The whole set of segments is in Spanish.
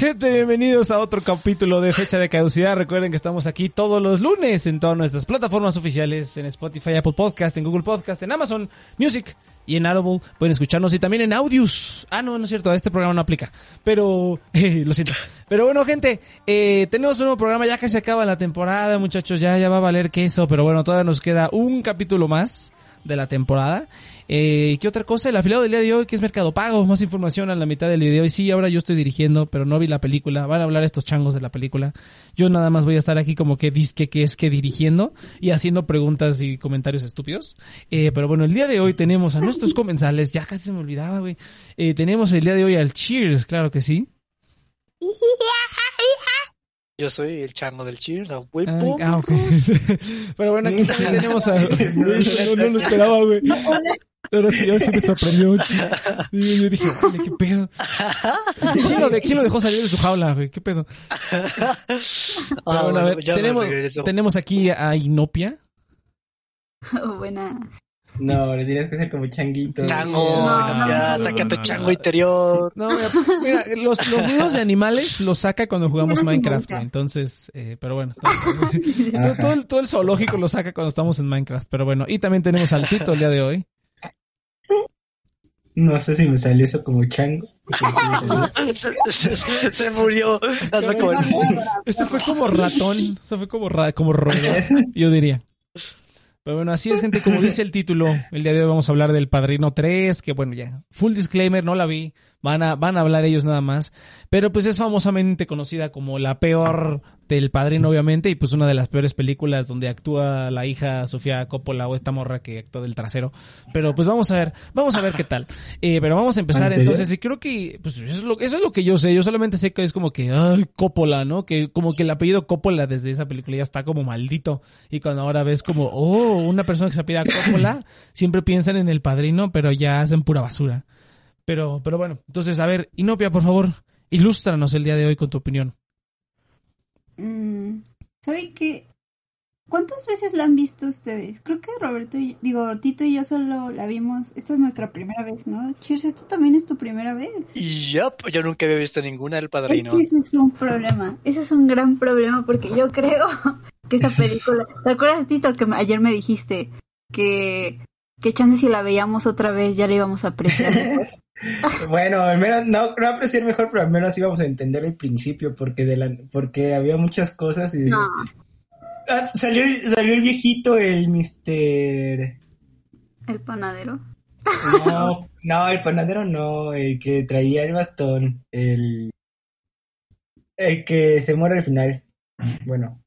Gente, bienvenidos a otro capítulo de Fecha de Caducidad. Recuerden que estamos aquí todos los lunes en todas nuestras plataformas oficiales, en Spotify, Apple Podcast, en Google Podcast, en Amazon Music y en Audible. Pueden escucharnos y también en Audius. Ah, no, no es cierto, este programa no aplica. Pero, eh, lo siento. Pero bueno, gente, eh, tenemos un nuevo programa ya que se acaba la temporada, muchachos. Ya, ya va a valer queso, pero bueno, todavía nos queda un capítulo más de la temporada. Eh, ¿Qué otra cosa? El afiliado del día de hoy, que es Mercado Pago. Más información a la mitad del video. Y sí, ahora yo estoy dirigiendo, pero no vi la película. Van a hablar estos changos de la película. Yo nada más voy a estar aquí como que disque que es que dirigiendo y haciendo preguntas y comentarios estúpidos. Eh, pero bueno, el día de hoy tenemos a nuestros comensales. Ya casi se me olvidaba, güey. Eh, tenemos el día de hoy al Cheers, claro que sí. Yo soy el chango del Cheers, a Ah, huevo. ah, ok. Pero bueno, aquí también tenemos a... no, no lo esperaba, güey. Ahora sí, ahora sí me sorprendió. Y yo dije, vale, qué pedo. ¿Quién lo, de- quién lo dejó salir de su jaula, güey? ¿Qué pedo? Ah, Pero bueno, a ver, tenemos, tenemos aquí a Inopia. Buena. No, le tienes que hacer como changuito. Chango, No, ya, no, saca no, tu chango no. interior. No, mira, mira, los, los ruidos de animales los saca cuando jugamos Minecraft. Entonces, eh, pero bueno. todo, todo el, todo el zoológico lo saca cuando estamos en Minecraft, pero bueno. Y también tenemos al Tito el día de hoy. No sé si me salió eso como chango. se, se- se murió. Como el- Este fue como ratón, eso fue como, ra- como roedor, yo diría. Pero bueno, así es, gente, como dice el título, el día de hoy vamos a hablar del Padrino 3, que bueno, ya, full disclaimer, no la vi, van a, van a hablar ellos nada más, pero pues es famosamente conocida como la peor del Padrino, obviamente, y pues una de las peores películas donde actúa la hija Sofía Coppola o esta morra que actúa del trasero, pero pues vamos a ver, vamos a ver qué tal. Eh, pero vamos a empezar entonces, y creo que, pues eso es, lo, eso es lo que yo sé, yo solamente sé que es como que, ay, Coppola, ¿no? Que como que el apellido Coppola desde esa película ya está como maldito, y cuando ahora ves como, oh, una persona que se apellida Coppola, siempre piensan en el padrino, pero ya hacen pura basura. Pero, pero bueno, entonces, a ver, Inopia, por favor, ilústranos el día de hoy con tu opinión. Mm, ¿Saben qué? ¿Cuántas veces la han visto ustedes? Creo que Roberto y, digo, Tito y yo solo la vimos. Esta es nuestra primera vez, ¿no? Cheers, esta también es tu primera vez. Y ya, pues, yo nunca había visto ninguna del Es padrino. que ese es un problema. Ese es un gran problema porque yo creo que esa película. ¿Te acuerdas, Tito, que ayer me dijiste que, que chance si la veíamos otra vez ya la íbamos a apreciar? Bueno, al menos no, no apreciar mejor, pero al menos íbamos a entender el principio, porque de la, porque había muchas cosas y dices, No, "Ah, salió, el- salió el viejito, el Mister. el panadero. No, no, el panadero no, el que traía el bastón, el, el que se muere al final. Bueno,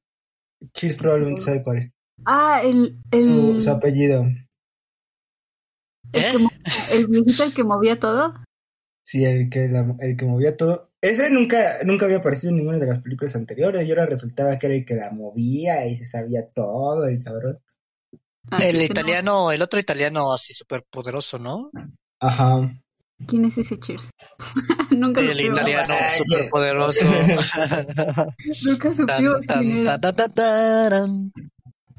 Cheers probablemente sabe cuál. Ah, el, el, Su, su apellido. El, ¿Eh? que el viejito el que movía todo. Sí, el que, la- el que movía todo. Ese nunca, nunca había aparecido en ninguna de las películas anteriores. Y ahora resultaba que era el que la movía y se sabía todo, el cabrón. Ah, El que no. italiano, el otro italiano así súper poderoso, ¿no? Ajá. ¿Quién es ese Cheers? Nunca El italiano súper poderoso. Nunca supimos quién era. Que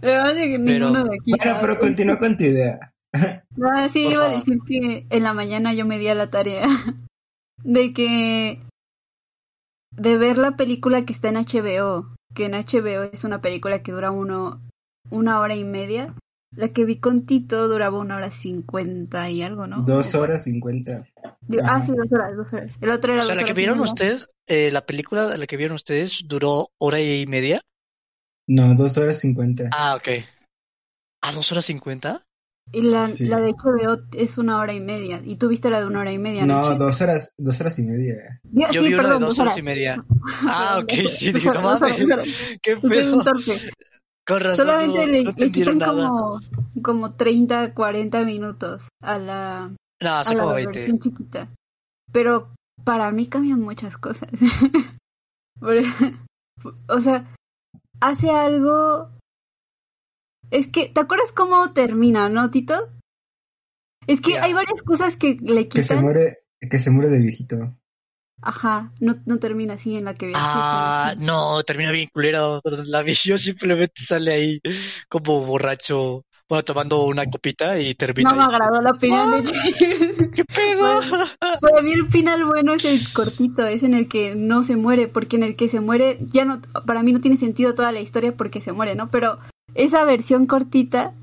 Pero- ninguno de aquí Bueno, pero continúa con tu idea. Ah, sí, Por iba a decir que en la mañana yo me di a la tarea de que de ver la película que está en HBO, que en HBO es una película que dura uno una hora y media. La que vi con Tito duraba una hora cincuenta y algo, ¿no? Dos horas cincuenta. ah, sí, dos horas, dos horas. El otro era O sea, dos la que vieron ustedes, eh, la película, la que vieron ustedes duró hora y media. No, dos horas cincuenta. Ah, ok. ¿A dos horas cincuenta? Y la, Sí. la de HBO es una hora y media. Y tú viste la de una hora y media. No, Chis? dos horas, dos horas y media. Yo, Yo sí, vi una perdón, de dos horas y media. Ah, ok, sí, digo, no mames. Qué pedo. Con razón, Solamente no, le, no le quitan nada. como, como 30, 40 minutos a la, No, a hace la como 20. versión chiquita. Pero para mí cambian muchas cosas. Por- o sea, hace algo... Es que, ¿te acuerdas cómo termina, no, Tito? Es que hay varias cosas que le Que se quitan. muere, que se muere de viejito. Ajá, no, no termina así en la que vi. Ah, no, termina bien culero. La yo simplemente sale ahí como borracho bueno, tomando una copita y termina. No me agradó la opinión de Cheers. ¿Qué pedo? Para mí el final bueno es el cortito, es en el que no se muere, porque en el que se muere, ya no, para mí no tiene sentido toda la historia porque se muere, ¿no? Pero esa versión cortita,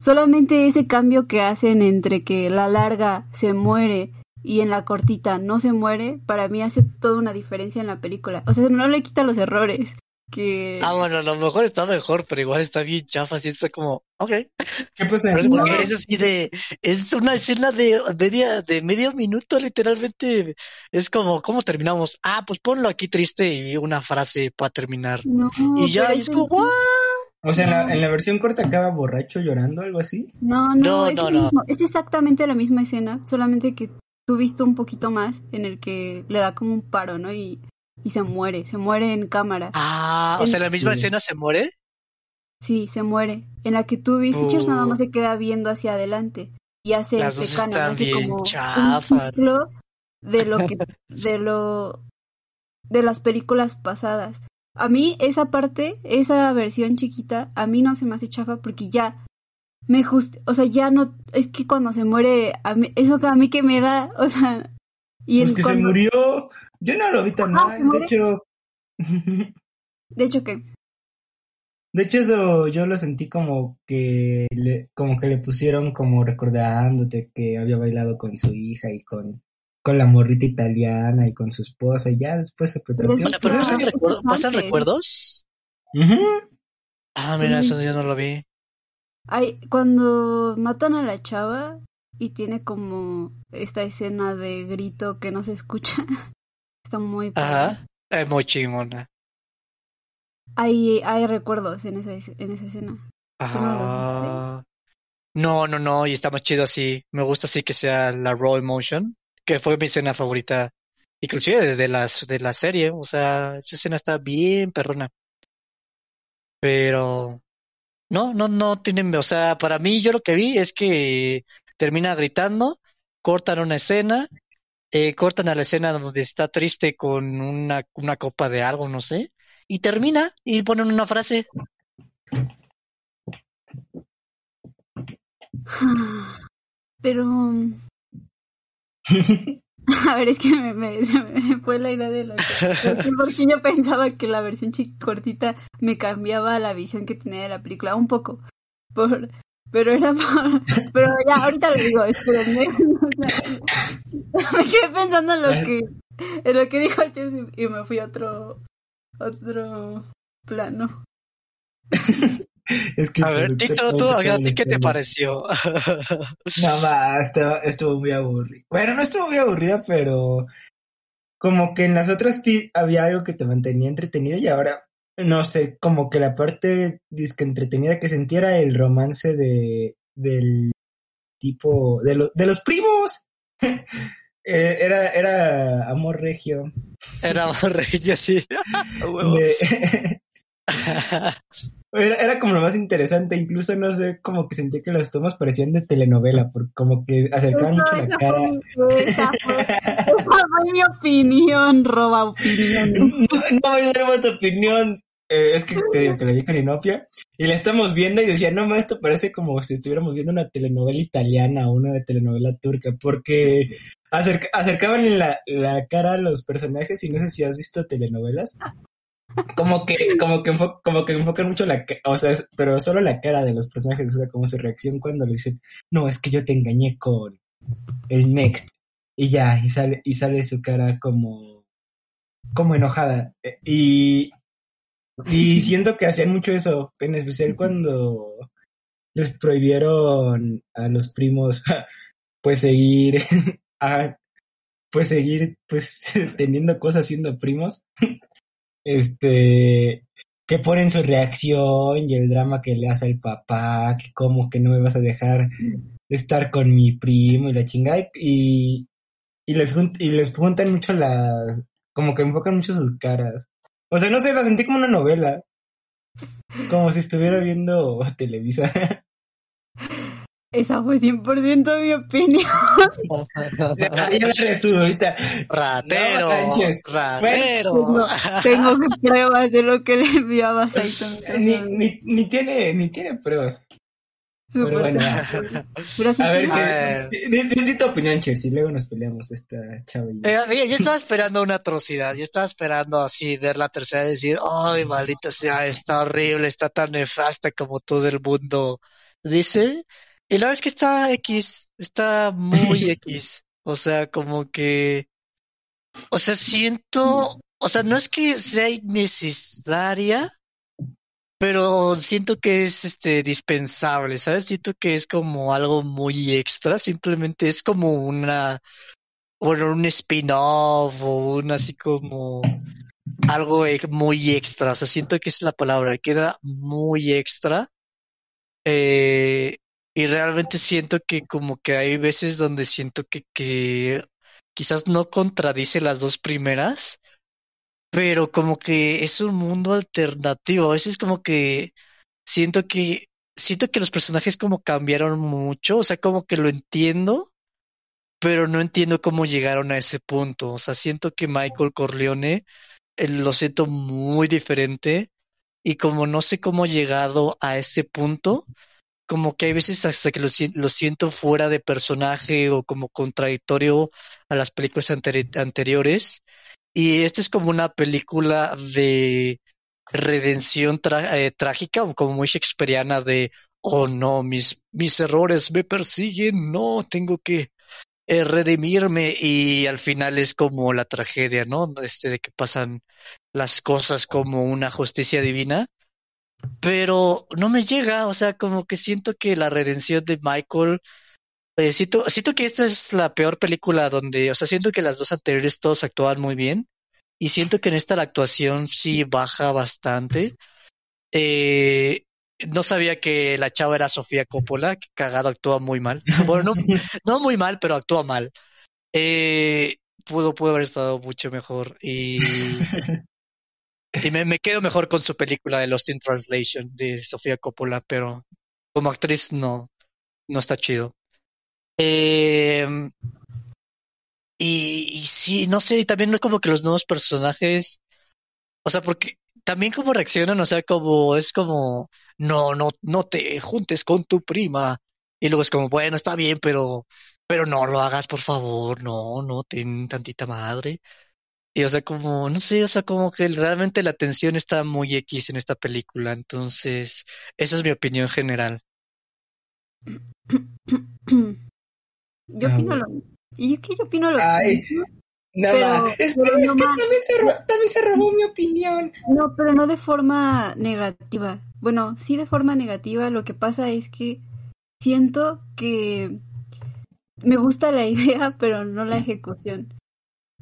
solamente ese cambio que hacen entre que la larga se muere y en la cortita no se muere, para mí hace toda una diferencia en la película. O sea, no le quita los errores que... Ah, bueno, a lo mejor está mejor, pero igual está bien chafa, así está como, ok. ¿Qué pasa? Pero es porque No. es así de, es una escena de media, de medio minuto, literalmente. Es como, ¿cómo terminamos? Ah, pues ponlo aquí triste y una frase para terminar. No, Y ya, y es como, "What?". O sea, en la, en la versión corta acaba borracho llorando, algo así. No, no, No, es, no, mismo- es exactamente la misma escena, solamente que tú viste un poquito más en el que le da como un paro, ¿no? Y, y se muere, se muere en cámara. Ah, o sea, la misma Sí. escena se muere. Sí, se muere. En la que tú viste, Cheers nada Uh. más se queda viendo hacia adelante y hace Las este dos canon, están hace bien como un chafas. de lo que, de lo, de las películas pasadas. A mí esa parte, esa versión chiquita, a mí no se me hace chafa porque ya me just, o sea, ya no, es que cuando se muere, a mí, eso que a mí que me da, o sea, y Pues el que se murió. Yo no lo vi tan Ah, mal. ¿se De hecho, de hecho que, de hecho eso yo lo sentí como que le, como que le pusieron como recordándote que había bailado con su hija y con, con la morrita italiana y con su esposa y ya después se Pero petroteó. O sea, pero Ah, pasan, recuerdos. Ujú. Ah, mira, Sí. eso yo no lo vi. hay, cuando matan a la chava y tiene como esta escena de grito que no se escucha, está muy padre. Ajá. Es muy chingona. Hay, hay recuerdos en esa, es- en esa escena. ¿Tú no lo Ah. No, no, no, y está más chido así. Me gusta así que sea la raw emotion, que fue mi escena favorita, inclusive de, las de la serie. O sea, esa escena está bien perrona. Pero no, no, no tienen, o sea, para mí yo lo que vi es que termina gritando, cortan una escena, eh, cortan a la escena donde está triste con una, una copa de algo, no sé, y termina y ponen una frase. Pero... A ver, es que me, me- fue la idea de la... Porque yo pensaba que la versión cortita me cambiaba la visión que tenía de la película un poco. Por, pero era por... Pero ya, ahorita lo digo, espérenme. Me quedé pensando en lo que, en lo que dijo Chers y, y me fui a otro, otro plano. Es que A ver, Tito, tú, ¿a ti qué te pareció? No, va, estuvo, estuvo muy aburrida. Bueno, no estuvo muy aburrida, pero como que en las otras ti- había algo que te mantenía entretenido y ahora, no sé, como que la parte disque entretenida que sentía era el romance de del tipo, de, lo- de los primos. Eh, era, era amor regio. Era más rey así. A huevo. De- Era, era como lo más interesante, incluso no sé, como que sentía que las tomas parecían de telenovela, porque como que acercaban mucho la cara. fue, esa fue- esa fue mi opinión, roba opinión. No, no voy a dar más tu opinión. Eh, es que te digo que la vi con Inopia y la estamos viendo y decía, no, ma, esto parece como si estuviéramos viendo una telenovela italiana o una telenovela turca, porque acerca- acercaban la, la cara a los personajes y no sé si has visto telenovelas. Como que, como que, como que enfocan mucho la, o sea, pero solo la cara de los personajes, o sea, como su reacción cuando le dicen, no, es que yo te engañé con el next. Y ya, y sale, y sale su cara como, como enojada. Eh, Y, y siento que hacían mucho eso, en especial cuando les prohibieron a los primos, pues seguir, a, pues seguir, pues teniendo cosas siendo primos. Este, que ponen su reacción y el drama que le hace el papá, que como que no me vas a dejar estar con mi primo y la chingada y, y les y les juntan mucho las como que enfocan mucho sus caras. O sea, no sé, la sentí como una novela. Como si estuviera viendo Televisa. Esa fue 100% mi opinión. la resumo ahorita. Ratero, No, ratero. Tengo, tengo pruebas de lo que le enviaba a. Ni, ni, ni tiene, ni tiene pruebas. Pero bueno, a ver, A tu opinión, Chelsea, y luego nos peleamos esta chava y yo. Eh, mira, yo estaba esperando una atrocidad, yo estaba esperando así ver la tercera y decir, ay, maldita sea, está horrible, está tan nefasta como todo el mundo dice. Y la verdad es que está X, está muy X. O sea, como que, o sea, siento, o sea, no es que sea innecesaria, pero siento que es este dispensable, ¿sabes? Siento que es como algo muy extra, simplemente es como una bueno, un spin-off o un así como algo muy extra. O sea, siento que es la palabra, queda muy extra. Eh, y realmente siento que como que hay veces donde siento que, que quizás no contradice las dos primeras, pero como que es un mundo alternativo. A veces como que siento que siento que los personajes como cambiaron mucho, o sea, como que lo entiendo pero no entiendo cómo llegaron a ese punto. O sea, siento que Michael Corleone eh, lo siento muy diferente y como no sé cómo he llegado a ese punto, como que hay veces hasta que lo, sien- lo siento fuera de personaje o como contradictorio a las películas anteri- anteriores. Y esta es como una película de redención eh, trágica, o como muy shakespeariana de, oh no, mis, mis errores me persiguen, no, tengo que eh, redimirme y al final es como la tragedia, ¿no? Este de que pasan las cosas como una justicia divina, pero no me llega, o sea, como que siento que la redención de Michael, eh, siento, siento que esta es la peor película donde, o sea, siento que las dos anteriores todos actúan muy bien y siento que en esta la actuación sí baja bastante. Eh, no sabía que la chava era Sofía Coppola, que cagado actúa muy mal. Bueno, no, no muy mal, pero actúa mal. Eh, pudo, pudo haber estado mucho mejor y, y me, me quedo mejor con su película de Lost in Translation de Sofía Coppola, pero como actriz no, no está chido. Eh, y, sí, no sé, también como que los nuevos personajes, o sea, porque también como reaccionan, o sea, como es como, no, no, no te juntes con tu prima. Y luego es como, bueno, está bien, pero, pero no lo hagas, por favor, no, no, ten tantita madre. Y o sea, como, no sé, o sea, como que realmente la tensión está muy X en esta película, entonces, esa es mi opinión general. Yo Ah, opino bueno. lo Y es que yo opino lo Ay, mismo. no, Pero- es, pero es no que también se, también se robó mi opinión. No, pero no de forma negativa. Bueno, sí de forma negativa. Lo que pasa es que siento que me gusta la idea, pero no la ejecución.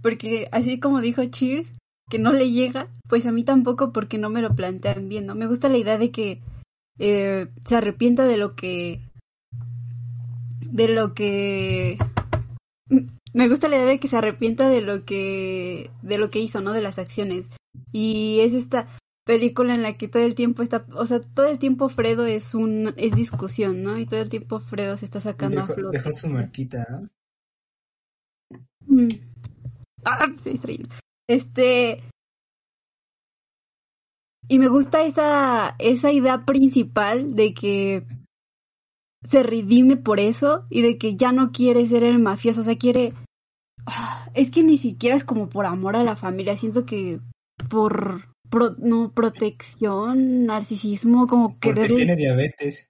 Porque así como dijo Cheers, que no le llega, pues a mí tampoco porque no me lo plantean bien, ¿no? Me gusta la idea de que eh, se arrepienta de lo que... De lo que... Me gusta la idea de que se arrepienta de lo que... De lo que hizo, ¿no? De las acciones. Y es esta película en la que todo el tiempo está, o sea, todo el tiempo Fredo es un, es discusión, ¿no? Y todo el tiempo Fredo se está sacando a flote. dejó su marquita. ¿ah? Mm. Ah. Este. Y me gusta esa, esa idea principal de que se redime por eso y de que ya no quiere ser el mafioso, o sea, quiere... Ah, Es que ni siquiera es como por amor a la familia, siento que por... pro- no, protección, narcisismo, como Porque querer... tiene diabetes.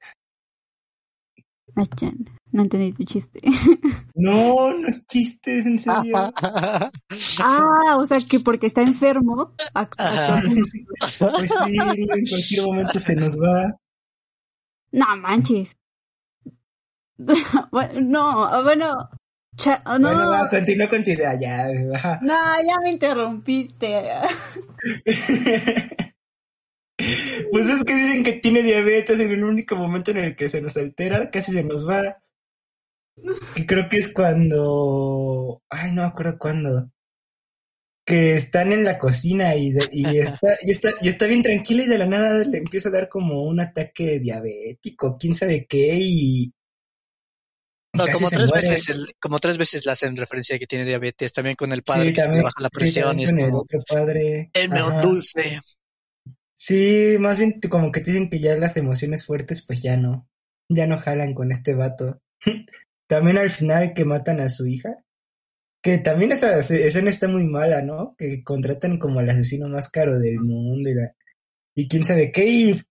Ah, chan, no entendí tu chiste. No, no es chiste, es en serio. ah, o sea, que porque está enfermo, actúa Pues sí, en cualquier momento se nos va. No manches. Bueno, no, bueno. cha- no, Bueno, va, continúa, continúa, ya. no, ya me interrumpiste. Pues es que dicen que tiene diabetes en el único momento en el que se nos altera, casi se nos va. Que creo que es cuando. Ay, no me acuerdo cuándo. Que están en la cocina y, de- y, está, y, está, y está bien tranquila y de la nada le empieza a dar como un ataque diabético, quién sabe qué, y. No, como tres muere. veces, el- como tres veces le hacen referencia a que tiene diabetes, también con el padre Sí, que también, baja la sí, presión y es como, otro padre. dulce. Sí, más bien como que te dicen que ya las emociones fuertes, pues ya no. ya no jalan con este vato. también al final que matan a su hija. Que también esa escena está muy mala, ¿no? Que contratan como al asesino más caro del mundo y, la, y quién sabe qué. Y,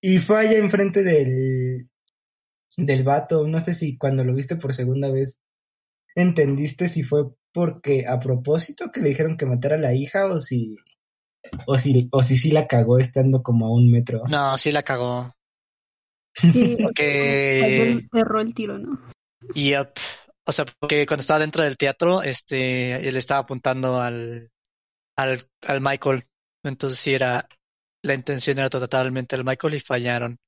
y falla enfrente del, del vato. No sé si cuando lo viste por segunda vez entendiste si fue porque a propósito que le dijeron que matara a la hija o si o si o si sí la cagó estando como a un metro. No, sí la cagó. Sí, Porque erró el tiro, ¿no? Yep. O sea, porque cuando estaba dentro del teatro, este, él estaba apuntando al, al, al Michael. Entonces sí era, la intención era totalmente al Michael y fallaron.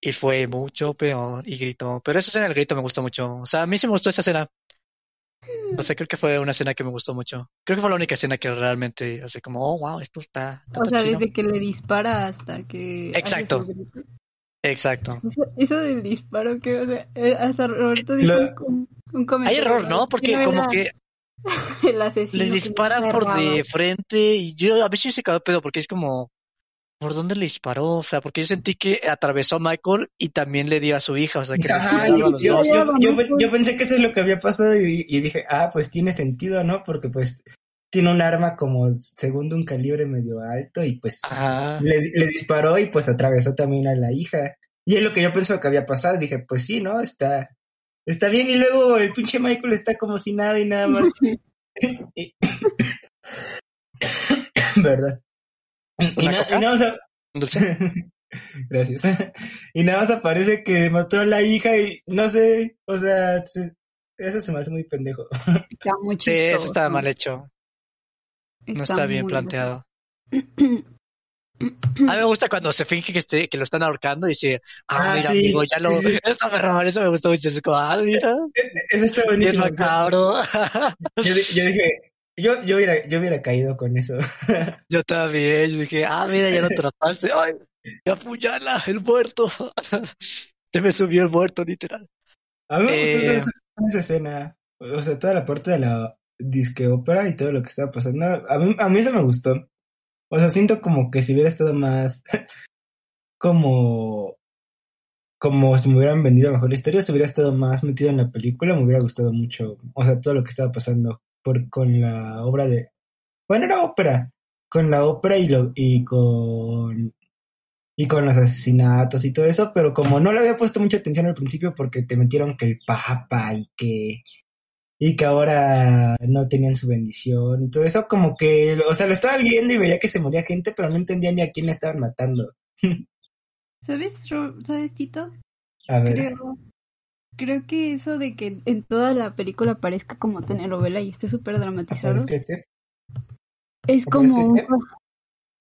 Y fue mucho peor y gritó. Pero esa escena del grito me gustó mucho. O sea, a mí sí me gustó esa escena. O sea, creo que fue una escena que me gustó mucho. Creo que fue la única escena que realmente, así como, oh, wow, esto está. está O sea, chido. desde que le dispara hasta que. Exacto. Exacto. Eso, eso del disparo, que, o sea, eh, hasta Roberto dijo Lo- un, un Hay comentario. error, ¿no? Porque no como era que El asesino. le que disparan por de frente y yo a veces se quedó pedo porque es como, ¿por dónde le disparó? O sea, porque yo sentí que atravesó a Michael y también le dio a su hija, o sea, que les Ajá, disparaba a yo, los yo- dos. yo- yo- yo pensé que eso es lo que había pasado y, y dije, ah, pues tiene sentido, ¿no? Porque pues tiene un arma como segundo un calibre medio alto y pues le, le disparó y pues atravesó también a la hija. Y es lo que yo pensaba que había pasado. Dije, pues sí, ¿no? Está, está bien. Y luego el pinche Michael está como si nada y nada más. ¿Verdad? Y, nada más, a-. Gracias. Y nada más aparece que mató a la hija y no sé, o sea, se- eso se me hace muy pendejo. Está muy Sí, eso está mal hecho. No está bien planteado. A mí me gusta cuando se finge que, esté, que lo están ahorcando y dice, ah, Ah, mira, sí, amigo, ya lo... sí. Está perro, eso me gustó mucho. Es como, ah, mira, Eso está bien buenísimo. macabro. Yo, di- yo dije, yo, yo, hubiera, yo hubiera caído con eso. Yo también, yo dije, ah, mira, ya lo trataste. Ay, ya apuñala, el muerto. Se me subió el muerto, literal. A mí me gustó Eh. esa, esa escena. O sea, toda la parte de la disque ópera y todo lo que estaba pasando. A mí, a mí eso me gustó. O sea, siento como que si hubiera estado más como como si me hubieran vendido mejor la historia, si hubiera estado más metido en la película, me hubiera gustado mucho. O sea, todo lo que estaba pasando por con la obra de bueno, era ópera, con la ópera y lo y con y con los asesinatos y todo eso, pero como no le había puesto mucha atención al principio porque te metieron que el papa y que y que ahora no tenían su bendición y todo eso, como que, o sea, lo estaba viendo y veía que se moría gente, pero no entendía ni a quién le estaban matando. ¿Sabes, ¿Sabes, Tito? A ver, Creo, creo que eso de que en toda la película parezca como telenovela y esté súper dramatizado ¿sabes qué? qué? es ¿Aparezca como qué?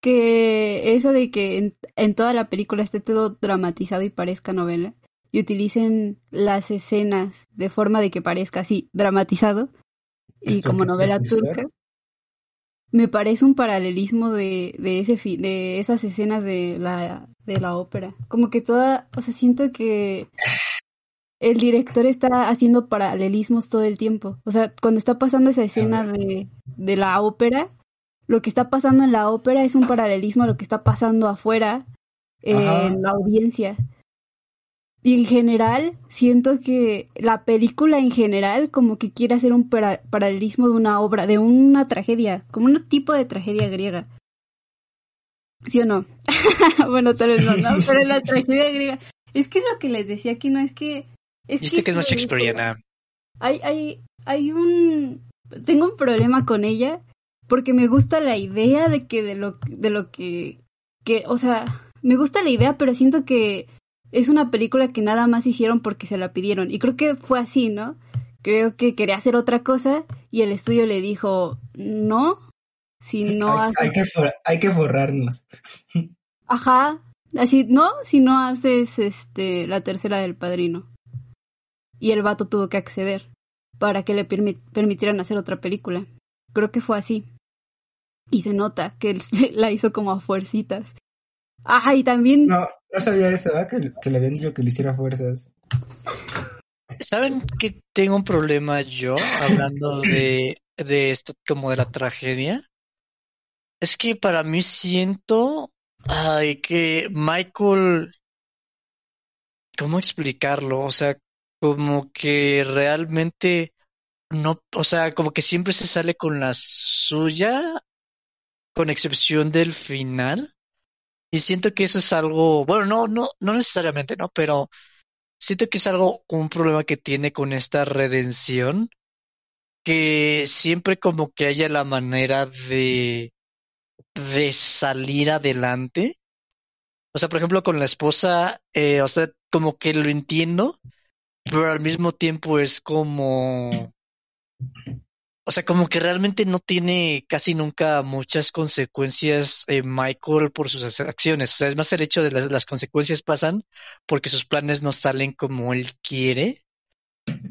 que eso de que en, en toda la película esté todo dramatizado y parezca novela y utilicen las escenas de forma de que parezca así dramatizado ¿Es y como novela turca. Me parece un paralelismo de, de ese de esas escenas de la de la ópera. Como que toda o sea siento que el director está haciendo paralelismos todo el tiempo. O sea cuando está pasando esa escena de, de la ópera lo que está pasando en la ópera es un paralelismo a lo que está pasando afuera en la audiencia y en general siento que la película en general como que quiere hacer un para- paralelismo de una obra de una tragedia como un tipo de tragedia griega ¿Sí o no? bueno, tal vez no, ¿no? Pero la tragedia griega. Es que es lo que les decía que no es que. Es que es más shakespeariana. Hay, hay, hay un. Tengo un problema con ella porque me gusta la idea de que de lo, de lo que, que. O sea, me gusta la idea, pero siento que es una película que nada más hicieron porque se la pidieron. Y creo que fue así, ¿no? Creo que quería hacer otra cosa y el estudio le dijo, no, si no hay, haces hay que for- hay que forrarnos. Ajá, así, ¿no? Si no haces este la tercera del padrino. Y el vato tuvo que acceder para que le permi- permitieran hacer otra película. Creo que fue así. Y se nota que él la hizo como a fuercitas. Ajá, y también No, no sabía eso, ¿verdad? Que, que le habían dicho que le hiciera fuerzas. ¿Saben que tengo un problema yo hablando de, de esto como de la tragedia? Es que para mí siento ay, que Michael ¿cómo explicarlo? O sea, como que realmente no, o sea, como que siempre se sale con la suya, con excepción del final. Y siento que eso es algo, bueno, no, no, no necesariamente, ¿no? Pero siento que es algo, un problema que tiene con esta redención, que siempre como que haya la manera de, de salir adelante. O sea, por ejemplo, con la esposa, eh, o sea, como que lo entiendo, pero al mismo tiempo es como, o sea, como que realmente no tiene casi nunca muchas consecuencias eh, Michael por sus acciones. O sea, es más el hecho de las, las consecuencias pasan porque sus planes no salen como él quiere,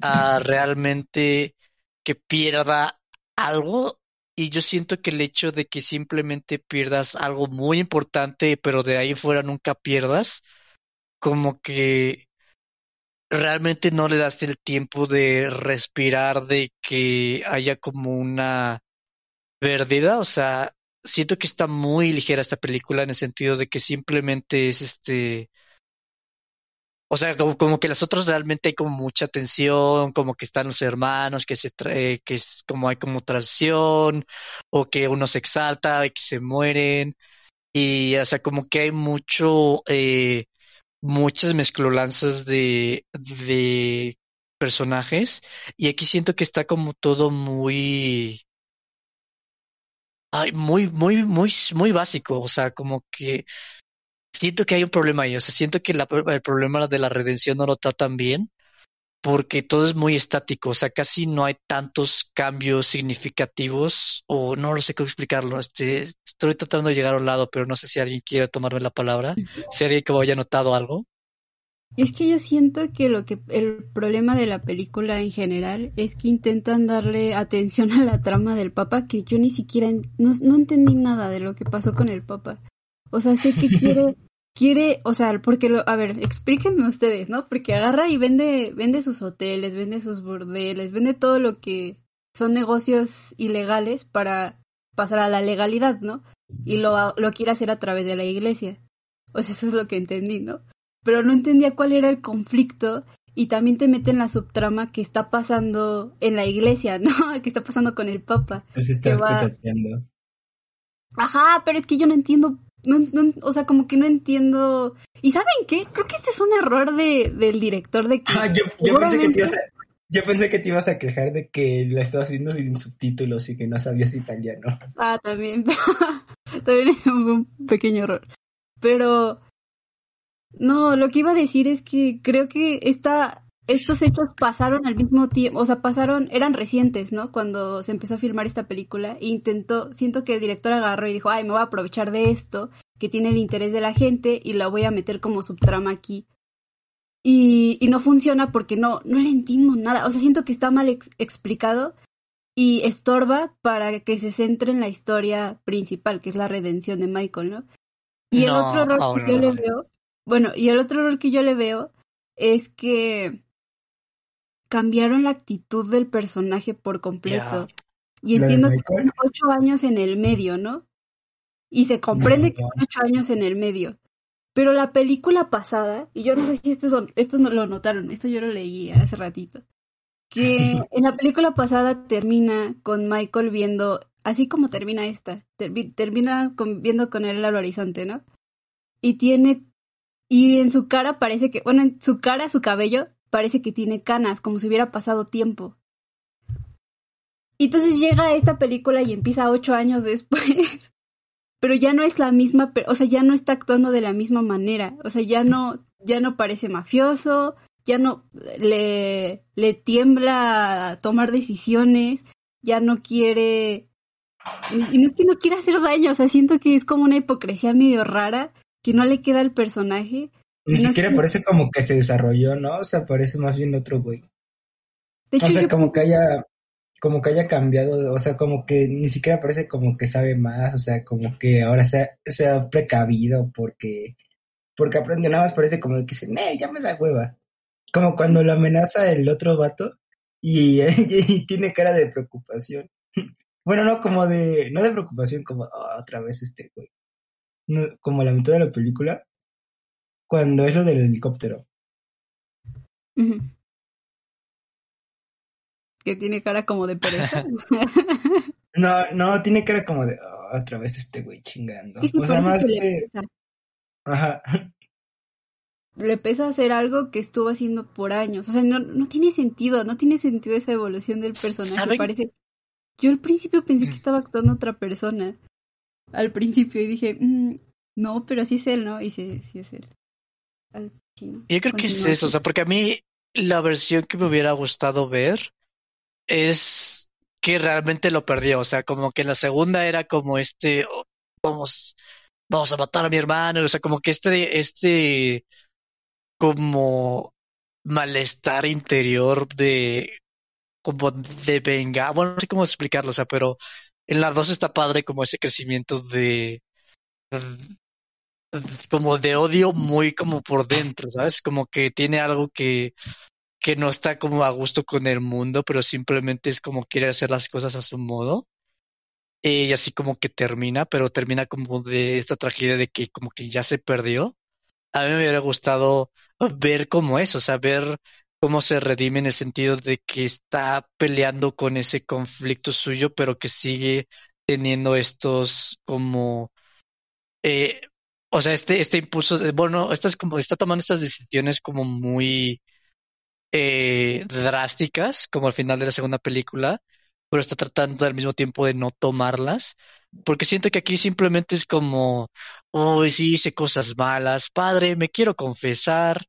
a realmente que pierda algo. Y yo siento que el hecho de que simplemente pierdas algo muy importante, pero de ahí fuera nunca pierdas, como que realmente no le das el tiempo de respirar, de que haya como una pérdida. O sea, siento que está muy ligera esta película en el sentido de que simplemente es este. O sea, como, como que las otras realmente hay como mucha tensión, como que están los hermanos, que se trae, que es como hay como traición, o que uno se exalta y que se mueren. Y, o sea, como que hay mucho, eh, muchas mezclolanzas de, de personajes. Y aquí siento que está como todo muy, ay, muy, muy, muy, muy básico. O sea, como que siento que hay un problema ahí. O sea, siento que el problema de la redención no lo tratan bien. Porque todo es muy estático, o sea, casi no hay tantos cambios significativos, o no lo sé cómo explicarlo. Este, estoy tratando de llegar a un lado, pero no sé si alguien quiere tomarme la palabra, si alguien que haya notado algo. Es que yo siento que lo que el problema de la película en general es que intentan darle atención a la trama del Papa que yo ni siquiera en- no, no entendí nada de lo que pasó con el Papa. O sea, sé que quiere quiere, o sea, porque lo, a ver, explíquenme ustedes, ¿no? Porque agarra y vende vende sus hoteles, vende sus burdeles, vende todo lo que son negocios ilegales para pasar a la legalidad, ¿no? Y lo lo quiere hacer a través de la iglesia. O sea, eso es lo que entendí, ¿no? pero no entendía cuál era el conflicto y también te meten la subtrama que está pasando en la iglesia, ¿no? que está pasando con el Papa. Pues está Que va-. Ajá, pero es que yo no entiendo, no, no- o sea, como que no entiendo. ¿Y saben qué? Creo que este es un error de, del director de que... Ah, yo, yo pensé que te ibas a, yo pensé que te ibas a quejar de que la estabas viendo sin subtítulos y que no sabías italiano. Ah, también. también es un, un pequeño error. Pero no, lo que iba a decir es que creo que esta, estos hechos pasaron al mismo tiempo, o sea, pasaron, eran recientes, ¿no? Cuando se empezó a filmar esta película e intentó, siento que el director agarró y dijo, ay, me voy a aprovechar de esto, que tiene el interés de la gente y la voy a meter como subtrama aquí. Y, y no funciona porque no, no le entiendo nada. O sea, siento que está mal ex- explicado y estorba para que se centre en la historia principal, que es la redención de Michael, ¿no? Y el otro error que yo le veo, bueno, y el otro error que yo le veo es que cambiaron la actitud del personaje por completo. Y ¿La de entiendo que son ocho años en el medio, ¿no? Y se comprende No. que son ocho años en el medio. Pero la película pasada, y yo no sé si esto, son, esto no lo notaron, esto yo lo leí hace ratito, que en la película pasada termina con Michael viendo, así como termina esta, termi- termina con- viendo con él al horizonte, ¿no? Y tiene, y en su cara parece que, bueno, en su cara, su cabello, parece que tiene canas, como si hubiera pasado tiempo. Y entonces llega esta película y empieza ocho años después. Pero ya no es la misma, o sea, ya no está actuando de la misma manera. O sea, ya no, ya no parece mafioso, ya no le, le tiembla tomar decisiones, ya no quiere. Y no es que no quiera hacer daño, o sea, siento que es como una hipocresía medio rara que no le queda al personaje. Ni No siquiera parece como que se desarrolló, ¿no? O sea, parece más bien otro güey. De hecho, O sea, yo como que haya, como que haya cambiado, o sea, como que ni siquiera parece como que sabe más, o sea, como que ahora sea, sea precavido porque, porque aprende, nada más parece como que dice, "Nee, ya me da hueva. Como cuando lo amenaza el otro vato y, y tiene cara de preocupación. Bueno, no, como de, no de preocupación, como "Ah, otra vez este güey. No, como la mitad de la película, cuando es lo del helicóptero. Que tiene cara como de pereza. No, no, tiene cara como de "Oh, otra vez este güey chingando. Sí, o sea, más que le que. pesa. Ajá. Le pesa hacer algo que estuvo haciendo por años. O sea, no, no tiene sentido, no tiene sentido esa evolución del personaje. ¿Saben? Parece. Yo al principio pensé que estaba actuando otra persona. Al principio y dije, "Mm, no, pero así es él, ¿no? Y sí, sí es él. Al. Yo creo que es eso, o sea, porque a mí la versión que me hubiera gustado ver es que realmente lo perdió, o sea, como que en la segunda era como este, oh, vamos, vamos a matar a mi hermano, o sea, como que este, este, como malestar interior de, como de venga, bueno, no sé cómo explicarlo, o sea, pero en la dos está padre como ese crecimiento de, como de odio muy como por dentro, ¿sabes? Como que tiene algo que, que no está como a gusto con el mundo, pero simplemente es como quiere hacer las cosas a su modo. Y así como que termina, pero termina como de esta tragedia de que como que ya se perdió. A mí me hubiera gustado ver cómo es, o sea, ver cómo se redime en el sentido de que está peleando con ese conflicto suyo, pero que sigue teniendo estos como eh, o sea, este, este impulso, bueno, estas como, está tomando estas decisiones como muy eh, drásticas, como al final de la segunda película, pero está tratando al mismo tiempo de no tomarlas, porque siento que aquí simplemente es como, uy, sí, hice cosas malas, padre, me quiero confesar,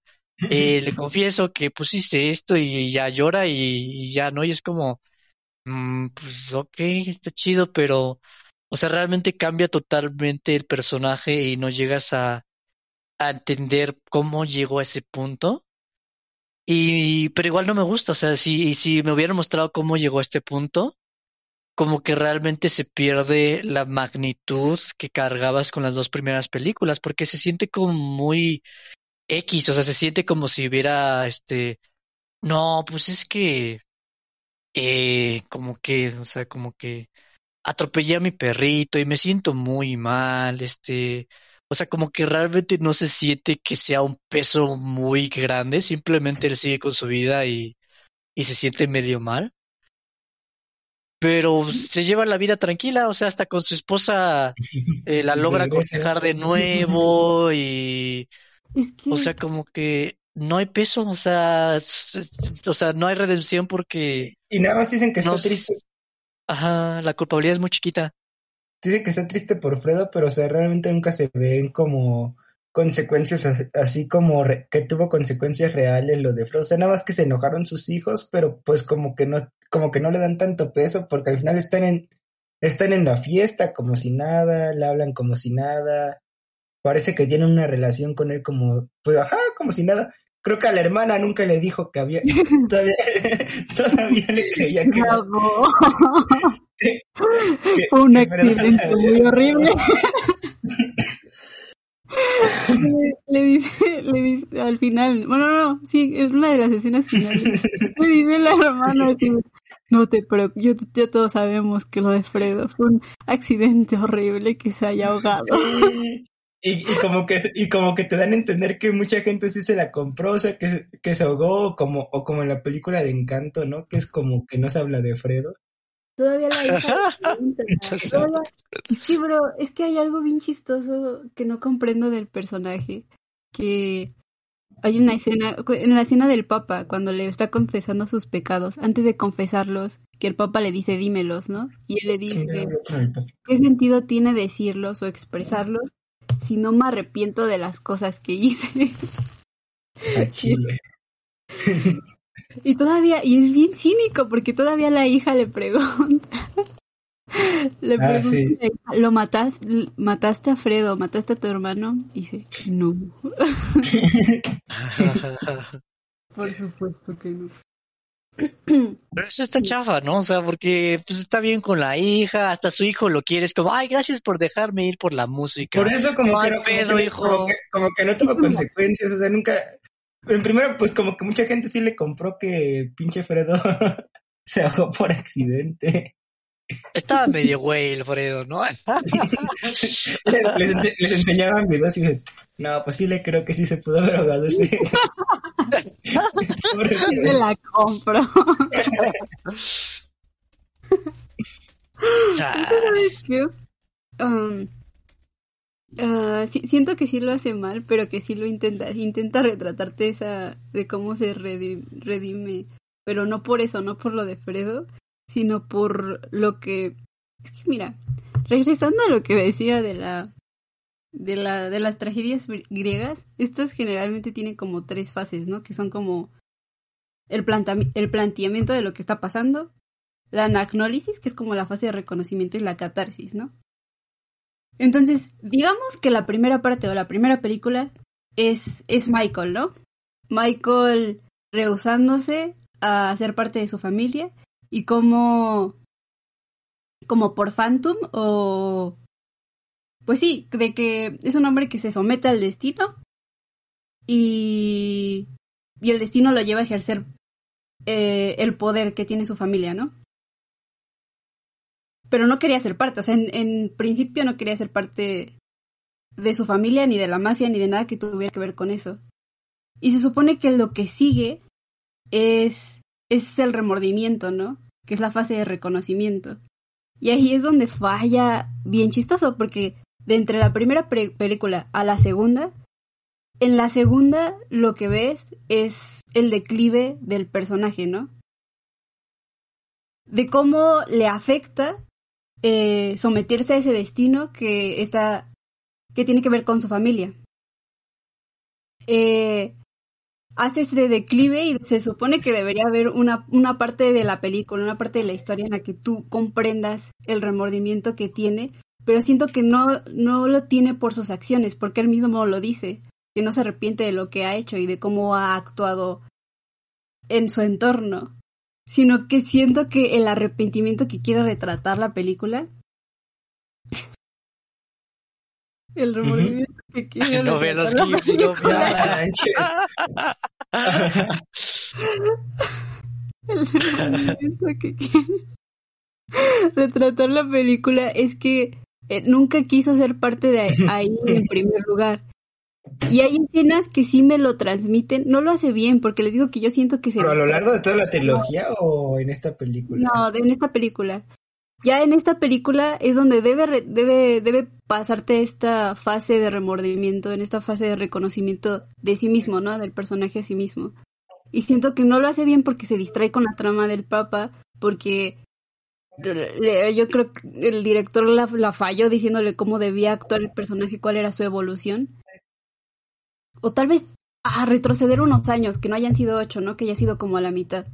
eh, le confieso que pusiste esto y ya llora y, y ya, ¿no? Y es como, mm, pues ok, está chido, pero, o sea, realmente cambia totalmente el personaje y no llegas a, entender cómo llegó a ese punto. Y, pero igual no me gusta, o sea, si, si me hubieran mostrado cómo llegó a este punto, como que realmente se pierde la magnitud que cargabas con las dos primeras películas, porque se siente como muy X, o sea, se siente como si hubiera, este, no, pues es que, eh, como que, o sea, como que atropellé a mi perrito y me siento muy mal, este, o sea, como que realmente no se siente que sea un peso muy grande, simplemente él sigue con su vida y, y se siente medio mal. Pero se lleva la vida tranquila, o sea, hasta con su esposa eh, la logra aconsejar de nuevo y, Es que. o sea, como que no hay peso, o sea, o sea, no hay redención porque, Y nada más dicen que está no, triste. Ajá, la culpabilidad es muy chiquita. Dicen que está triste por Fredo, pero o sea, realmente nunca se ven como consecuencias así como que tuvo consecuencias reales lo de Fredo. O sea, nada más que se enojaron sus hijos, pero pues como que no, como que no le dan tanto peso, porque al final están en, están en la fiesta como si nada, le hablan como si nada. Parece que tienen una relación con él como, pues ajá, como si nada. Creo que a la hermana nunca le dijo que había, todavía, todavía le creía que, Bravo. que- Fue un que Fredo accidente muy horrible. le, le dice, le dice al final, bueno, no, no, sí, es una de las escenas finales. Le dice la hermana así, no te preocupes, yo, ya todos sabemos que lo de Fredo fue un accidente horrible que se haya ahogado. Sí. Y, y como que y como que te dan a entender que mucha gente sí se la compró, o sea, que, que se ahogó, como, o como en la película de Encanto, ¿no? Que es como que no se habla de Fredo. Todavía la hija todavía- que, bro, es que hay algo bien chistoso que no comprendo del personaje. Que hay una escena, en la escena del Papa, cuando le está confesando sus pecados, antes de confesarlos, que el Papa le dice, dímelos, ¿no? Y él le Sí, dice. ¿qué sentido tiene decirlos o expresarlos si no me arrepiento de las cosas que hice? A Chile. Y todavía, y es bien cínico, porque todavía la hija le pregunta. Le Ah, pregunta, sí. ¿lo matas, mataste a Fredo, mataste a tu hermano? Y dice, no, por supuesto que no. Pero eso está chafa, ¿no? O sea, porque pues está bien con la hija, hasta su hijo lo quiere, es como, ay, gracias por dejarme ir por la música. Por eso como que, como, hijo. como, que, como que no tuvo consecuencias, o sea, nunca... En primero, pues como que mucha gente sí le compró que pinche Fredo se ahogó por accidente. Estaba medio güey el Fredo, ¿no? les, les les enseñaban videos y dicen, no, pues sí le creo que sí se pudo haber ahogado ese. Se la compro. ¿Sabes qué? Um, ah, sí- siento que sí lo hace mal, pero que sí lo intenta. Intenta retratarte esa de cómo se redi- redime. Pero no por eso, no por lo de Fredo, sino por lo que... Es que mira, regresando a lo que decía de la... De, la, de las tragedias gr- griegas, estas generalmente tienen como tres fases, ¿no? Que son como el, plantami- el planteamiento de lo que está pasando, la anagnólisis, que es como la fase de reconocimiento, y la catarsis, ¿no? Entonces, digamos que la primera parte o la primera película es, es Michael, ¿no? Michael rehusándose a ser parte de su familia y como, como por Phantom o... Pues sí, de que es un hombre que se somete al destino y, y el destino lo lleva a ejercer eh, el poder que tiene su familia, ¿no? Pero no quería ser parte, o sea, en principio no quería ser parte de su familia, ni de la mafia, ni de nada que tuviera que ver con eso. Y se supone que lo que sigue es, es el remordimiento, ¿no? Que es la fase de reconocimiento. Y ahí es donde falla bien chistoso, porque de entre la primera película a la segunda, en la segunda lo que ves es el declive del personaje, ¿no? De cómo le afecta eh, someterse a ese destino que está que tiene que ver con su familia. Eh, hace ese declive y se supone que debería haber una, una parte de la película, una parte de la historia en la que tú comprendas el remordimiento que tiene, pero siento que no, no lo tiene por sus acciones, porque él mismo lo dice, que no se arrepiente de lo que ha hecho y de cómo ha actuado en su entorno, sino que siento que el arrepentimiento que quiere retratar la película, el remordimiento No ve los gifs y no película, ve- el que quiere retratar la película es que eh, nunca quiso ser parte de ahí en primer lugar. Y hay escenas que sí me lo transmiten. No lo hace bien, porque les digo que yo siento que se ¿Pero a lo largo de toda la trilogía o en esta película? No, de- en esta película. Ya en esta película es donde debe, re- debe, debe pasarte esta fase de remordimiento, en esta fase de reconocimiento de sí mismo, ¿no? Del personaje a sí mismo. Y siento que no lo hace bien porque se distrae con la trama del Papa, porque yo creo que el director la, falló diciéndole cómo debía actuar el personaje, cuál era su evolución. O tal vez a retroceder unos años, que no hayan sido ocho, ¿no? Que haya sido como a la mitad.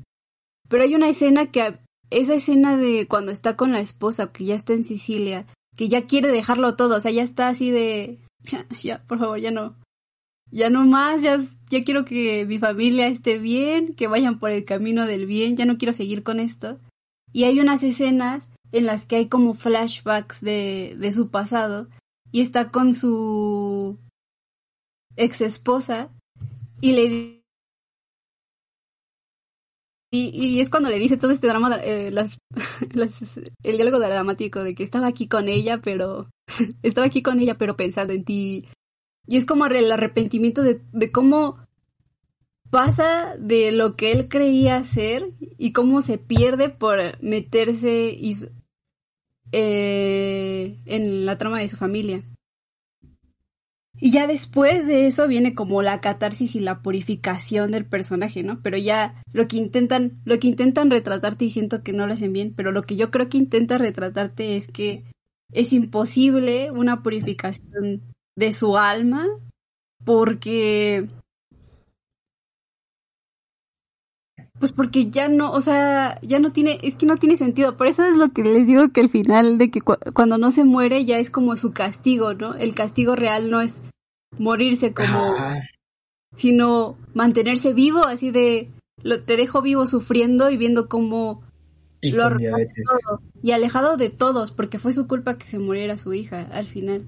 Pero hay una escena que, esa escena de cuando está con la esposa, que ya está en Sicilia, que ya quiere dejarlo todo, o sea, ya está así de, ya, ya, por favor, ya no, ya no más, ya, ya quiero que mi familia esté bien, que vayan por el camino del bien, ya no quiero seguir con esto. Y hay unas escenas en las que hay como flashbacks de, de su pasado y está con su ex esposa y le di- y, y es cuando le dice todo este drama, eh, las, las- el diálogo dramático de que estaba aquí con ella, pero estaba aquí con ella, pero pensando en ti. Y es como el arrepentimiento de, de cómo pasa de lo que él creía ser y cómo se pierde por meterse y, eh, en la trama de su familia. Y ya después de eso viene como la catarsis y la purificación del personaje, ¿no? Pero ya lo que intentan, lo que intentan retratarte y siento que no lo hacen bien, pero lo que yo creo que intenta retratarte es que es imposible una purificación de su alma porque pues porque ya no, o sea, ya no tiene, es que no tiene sentido. Por eso es lo que les digo que el final de que cu- cuando no se muere ya es como su castigo, ¿no? El castigo real no es morirse como, Ah, sino mantenerse vivo, así de, lo, te dejo vivo sufriendo y viendo cómo y lo todo. Y alejado de todos, porque fue su culpa que se muriera su hija al final.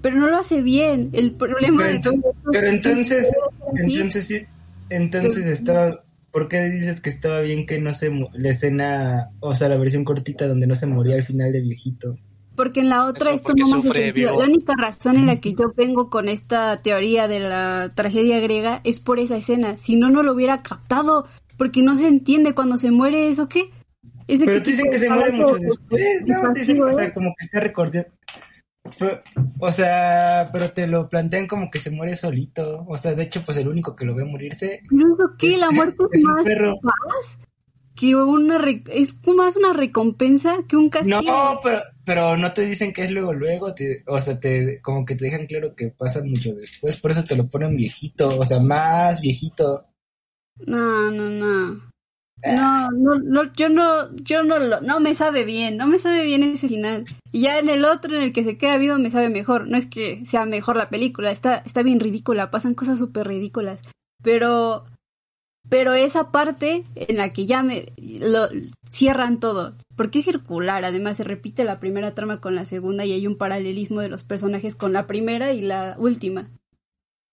Pero no lo hace bien. El problema Pero de todo entonces, entonces sí, entonces estaba, ¿por qué dices que estaba bien que no se, la escena, o sea, la versión cortita donde no se moría al final de viejito? Porque en la otra Eso esto no me hace sufre sentido. vivo. La única razón en la que yo vengo con esta teoría de la tragedia griega es por esa escena. Si no, no lo hubiera captado. Porque no se entiende cuando se muere eso, ¿qué? Ese Pero te tipo dicen que se muere mucho después, nada más te dicen, o sea, ¿eh? como que está recordado. Pero- O sea, pero te lo plantean como que se muere solito. O sea, de hecho, pues el único que lo ve morirse ¿Pero eso qué? Es- La muerte es, es un más paz que una... re- Es más una recompensa que un castigo. No, pero, pero no te dicen que es luego, luego, te- o sea, te, como que te dejan claro que pasa mucho después, por eso te lo ponen viejito, o sea, más viejito. No, no, no. No, no, no, yo no, yo no lo, no me sabe bien, no me sabe bien ese final. Y ya en el otro, en el que se queda vivo, me sabe mejor. No es que sea mejor la película, está, está bien ridícula, pasan cosas súper ridículas. Pero, pero esa parte en la que ya me, lo, cierran todo. Porque es circular, además se repite la primera trama con la segunda y hay un paralelismo de los personajes con la primera y la última.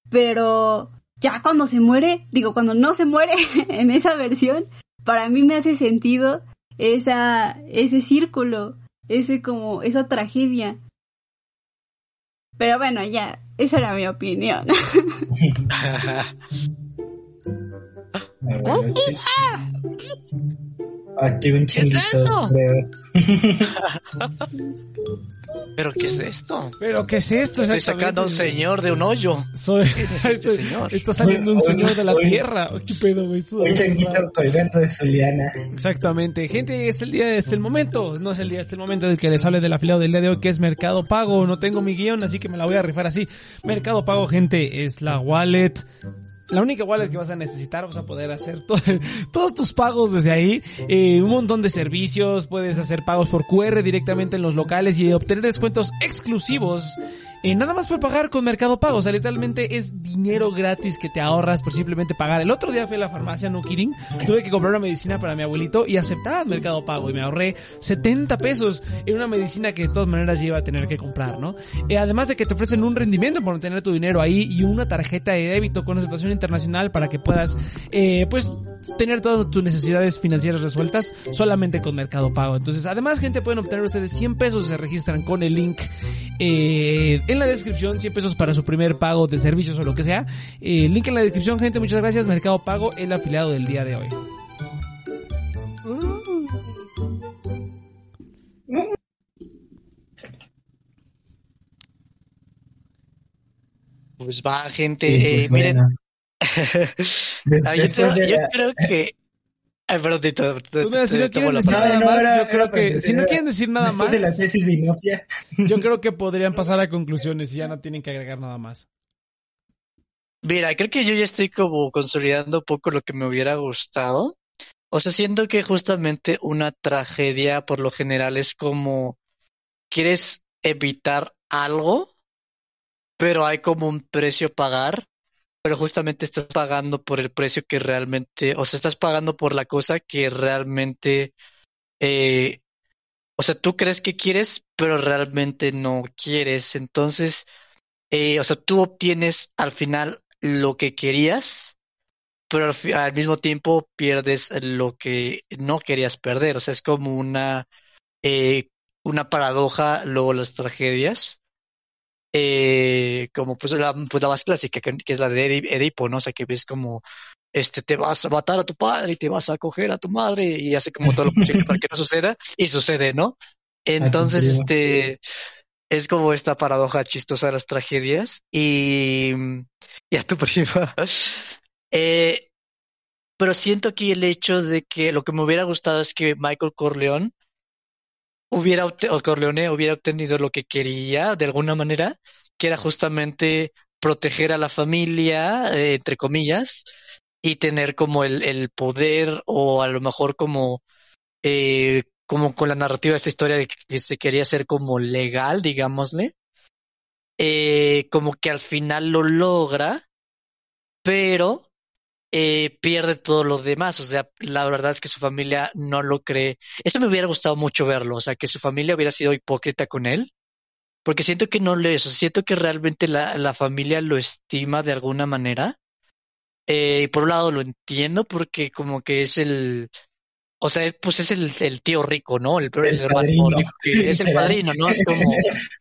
Pero ya cuando se muere, digo, cuando no se muere en esa versión, para mí me hace sentido esa, ese círculo, ese como, esa tragedia. Pero bueno, ya, esa era mi opinión. A ver, sí. Aquí un ¿Qué es eso? creo. ¿Pero qué es esto? Pero ¿qué es esto? Estoy sacando a un señor de un hoyo. Soy... ¿Quién es este Estoy- señor? Está saliendo un señor de la tierra. ¿Qué pedo, güey? Un changuito colgando de su liana. Exactamente. Gente, es el día, es el momento. No es el día, es el momento del que les hable del afiliado del día de hoy, que es Mercado Pago. No tengo mi guion, así que me la voy a rifar así. Mercado Pago, gente, es la wallet. La única wallet que vas a necesitar, vas a poder hacer to- todos tus pagos desde ahí, eh, un montón de servicios, puedes hacer pagos por QR directamente en los locales y obtener descuentos exclusivos. Nada más por pagar con Mercado Pago, o sea, literalmente es dinero gratis que te ahorras por simplemente pagar. El otro día fui a la farmacia, no kidding, tuve que comprar una medicina para mi abuelito y aceptaba Mercado Pago y me ahorré 70 pesos en una medicina que de todas maneras yo iba a tener que comprar, ¿no? Eh, además de que te ofrecen un rendimiento por tener tu dinero ahí y una tarjeta de débito con aceptación internacional para que puedas, eh, pues, tener todas tus necesidades financieras resueltas solamente con Mercado Pago. Entonces, además, gente, pueden obtener ustedes 100 pesos si se registran con el link eh, en la descripción, 100 pesos para su primer pago de servicios o lo que sea. Eh, link en la descripción, gente, muchas gracias. Mercado Pago, el afiliado del día de hoy. Pues va, gente. Sí, eh, pues, miren, yo, creo que. Ay, perdón, te, te- te- Pues mira, si no quieren la decir nada más, yo creo que, si no quieren decir nada más, de la tesis de Inopia. yo creo que podrían pasar a conclusiones y ya no tienen que agregar nada más. Mira, creo que yo ya estoy como consolidando un poco lo que me hubiera gustado. O sea, siento que justamente una tragedia por lo general es como quieres evitar algo, pero hay como un precio a pagar, pero justamente estás pagando por el precio que realmente, o sea, estás pagando por la cosa que realmente, eh, o sea, tú crees que quieres, pero realmente no quieres. Entonces, eh, o sea, tú obtienes al final lo que querías, pero al, al mismo tiempo pierdes lo que no querías perder. O sea, es como una, eh, una paradoja, luego las tragedias. Eh, como pues la, pues la más clásica, que, que es la de Edi- Edipo, ¿no? O sea, que ves como este te vas a matar a tu padre y te vas a coger a tu madre y hace como todo lo posible para que no suceda y sucede, ¿no? Entonces, este es como esta paradoja chistosa de las tragedias y, y a tu prima. Eh, pero siento aquí el hecho de que lo que me hubiera gustado es que Michael Corleone hubiera Corleone hubiera obtenido lo que quería de alguna manera, que era justamente proteger a la familia, eh, entre comillas, y tener como el, el poder o a lo mejor como eh, como con la narrativa de esta historia de que se quería hacer como legal, digámosle, eh, como que al final lo logra, pero eh, pierde todo lo demás. O sea, la verdad es que su familia no lo cree. Eso me hubiera gustado mucho verlo, o sea, que su familia hubiera sido hipócrita con él, porque siento que no lo es, siento que realmente la, la familia lo estima de alguna manera. Eh, por un lado lo entiendo porque como que es el o sea, pues es el, el tío rico, ¿no? El, el El hermano rico, que es el padrino, ¿no? Es como,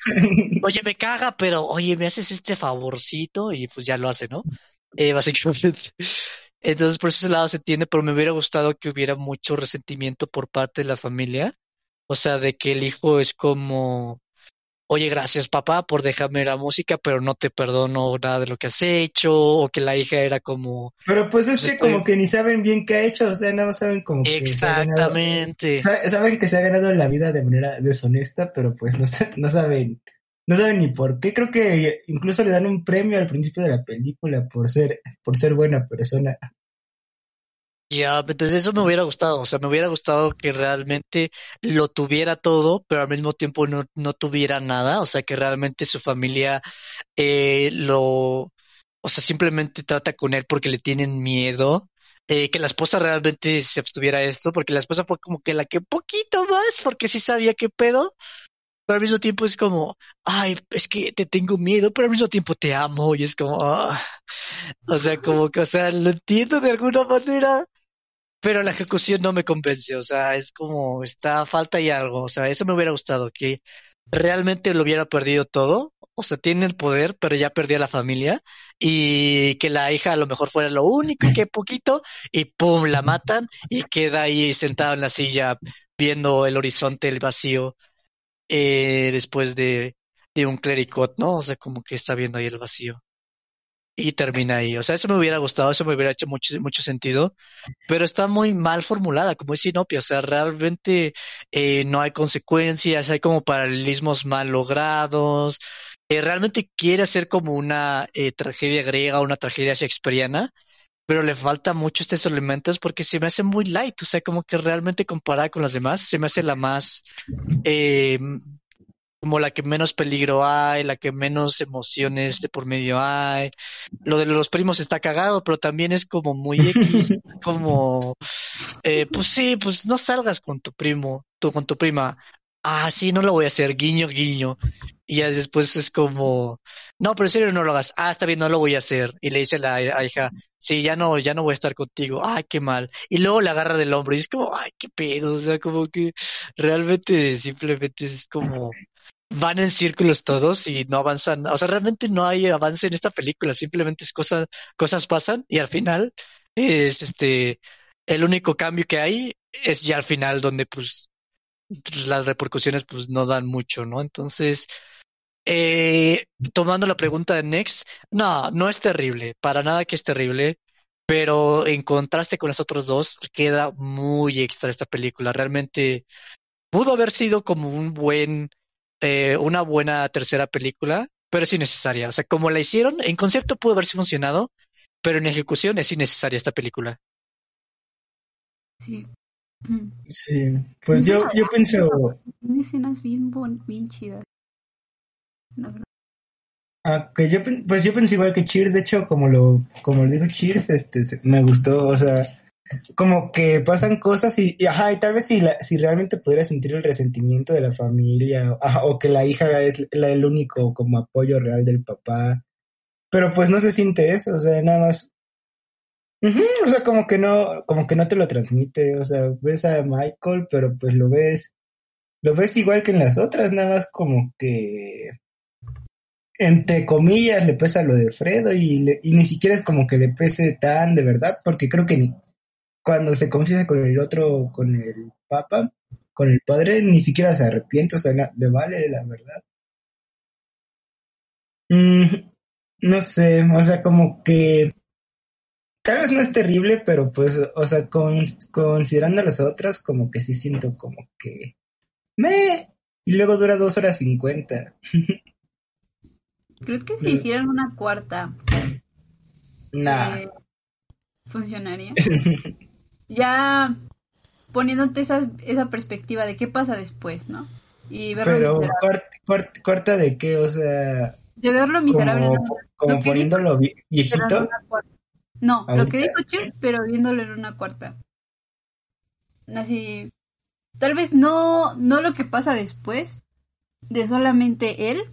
oye, me caga, pero oye, me haces este favorcito y pues ya lo hace, ¿no? Eh, básicamente. Entonces, por ese lado se entiende, pero me hubiera gustado que hubiera mucho resentimiento por parte de la familia. O sea, de que el hijo es como, oye, gracias papá por dejarme la música, pero no te perdono nada de lo que has hecho, o que la hija era como, Pero pues es Pues que estoy- como que ni saben bien qué ha hecho, o sea, nada más saben como que se ha ganado- exactamente. sa- saben que se ha ganado la vida de manera deshonesta, pero pues no, no saben, no saben ni por qué. Creo que incluso le dan un premio al principio de la película por ser, por ser buena persona. Ya, entonces eso me hubiera gustado, o sea, me hubiera gustado que realmente lo tuviera todo, pero al mismo tiempo no, no tuviera nada, o sea, que realmente su familia eh, lo, o sea, simplemente trata con él porque le tienen miedo, eh, que la esposa realmente se abstuviera esto, porque la esposa fue como que la que poquito más, porque sí sabía qué pedo, pero al mismo tiempo es como, ay, es que te tengo miedo, pero al mismo tiempo te amo, y es como, ah. O sea, como que, o sea, lo entiendo de alguna manera, pero la ejecución no me convence, o sea, es como, está, falta y algo, o sea, eso me hubiera gustado, que realmente lo hubiera perdido todo, o sea, tiene el poder, pero ya perdió a la familia, y que la hija a lo mejor fuera lo único, que poquito, y pum, la matan, y queda ahí sentada en la silla viendo el horizonte, el vacío, eh, después de, un clericot, ¿no? O sea, como que está viendo ahí el vacío. Y termina ahí. O sea, eso me hubiera gustado, eso me hubiera hecho mucho, mucho sentido, pero está muy mal formulada, como es Sinopia. O sea, realmente eh, no hay consecuencias, hay como paralelismos mal logrados. Eh, realmente quiere hacer como una eh, tragedia griega, una tragedia shakespeariana, pero le falta mucho estos elementos porque se me hace muy light. O sea, como que realmente comparada con las demás, se me hace la más eh, como la que menos peligro hay, la que menos emociones de por medio hay. Lo de los primos está cagado, pero también es como muy X, como, eh, pues sí, pues no salgas con tu primo, tú con tu prima. Ah, sí, no lo voy a hacer, guiño, guiño. Y ya después es como, no, pero en serio no lo hagas. Ah, está bien, no lo voy a hacer. Y le dice a la a hija, sí, ya no, ya no voy a estar contigo. Ay, qué mal. Y luego la agarra del hombro y es como, ay, qué pedo. O sea, como que realmente simplemente es como, van en círculos todos y no avanzan. O sea, realmente no hay avance en esta película, simplemente es cosas, cosas pasan y al final es este, el único cambio que hay es ya al final donde pues las repercusiones pues no dan mucho, ¿no? Entonces, eh, tomando la pregunta de Next, no, no es terrible, para nada que es terrible, pero en contraste con las otras dos, queda muy extra esta película. Realmente pudo haber sido como un buen eh, una buena tercera película, pero es innecesaria. O sea, como la hicieron, en concepto pudo haberse funcionado, pero en ejecución es innecesaria esta película. Sí. Sí, pues yo, yo pienso, Tiene escenas bien, bon- bien chidas. La verdad. ah, que yo, pues yo pienso igual que Cheers, de hecho, como lo, como lo dijo Cheers, este, me gustó, o sea, como que pasan cosas y, y, ajá, y tal vez si, la, si realmente pudiera sentir el resentimiento de la familia, ajá, o que la hija es la- el único como apoyo real del papá, pero pues no se siente eso, o sea, nada más, O sea, como que no, como que no te lo transmite, o sea, ves a Michael, pero pues lo ves, lo ves igual que en las otras, nada más como que entre comillas le pesa lo de Fredo y, ni siquiera es como que le pese tan de verdad, porque creo que ni, cuando se confiesa con el otro, con el papa, con el padre, ni siquiera se arrepiente, o sea, le vale la verdad. Mm, no sé, o sea, como que tal vez no es terrible, pero pues, o sea, con, considerando las otras, como que sí siento como que me y luego dura dos horas cincuenta. ¿Crees que si hicieran una cuarta Nah. eh, funcionaría? ya poniéndote esa, esa perspectiva de qué pasa después, ¿no? Y verlo Pero cuarta, cuarta, cuarta de qué, o sea, De verlo miserable. como, poniéndolo viejito. No, lo que dijo Chir, pero viéndolo en una cuarta. Así. Tal vez no, no lo que pasa después, de solamente él,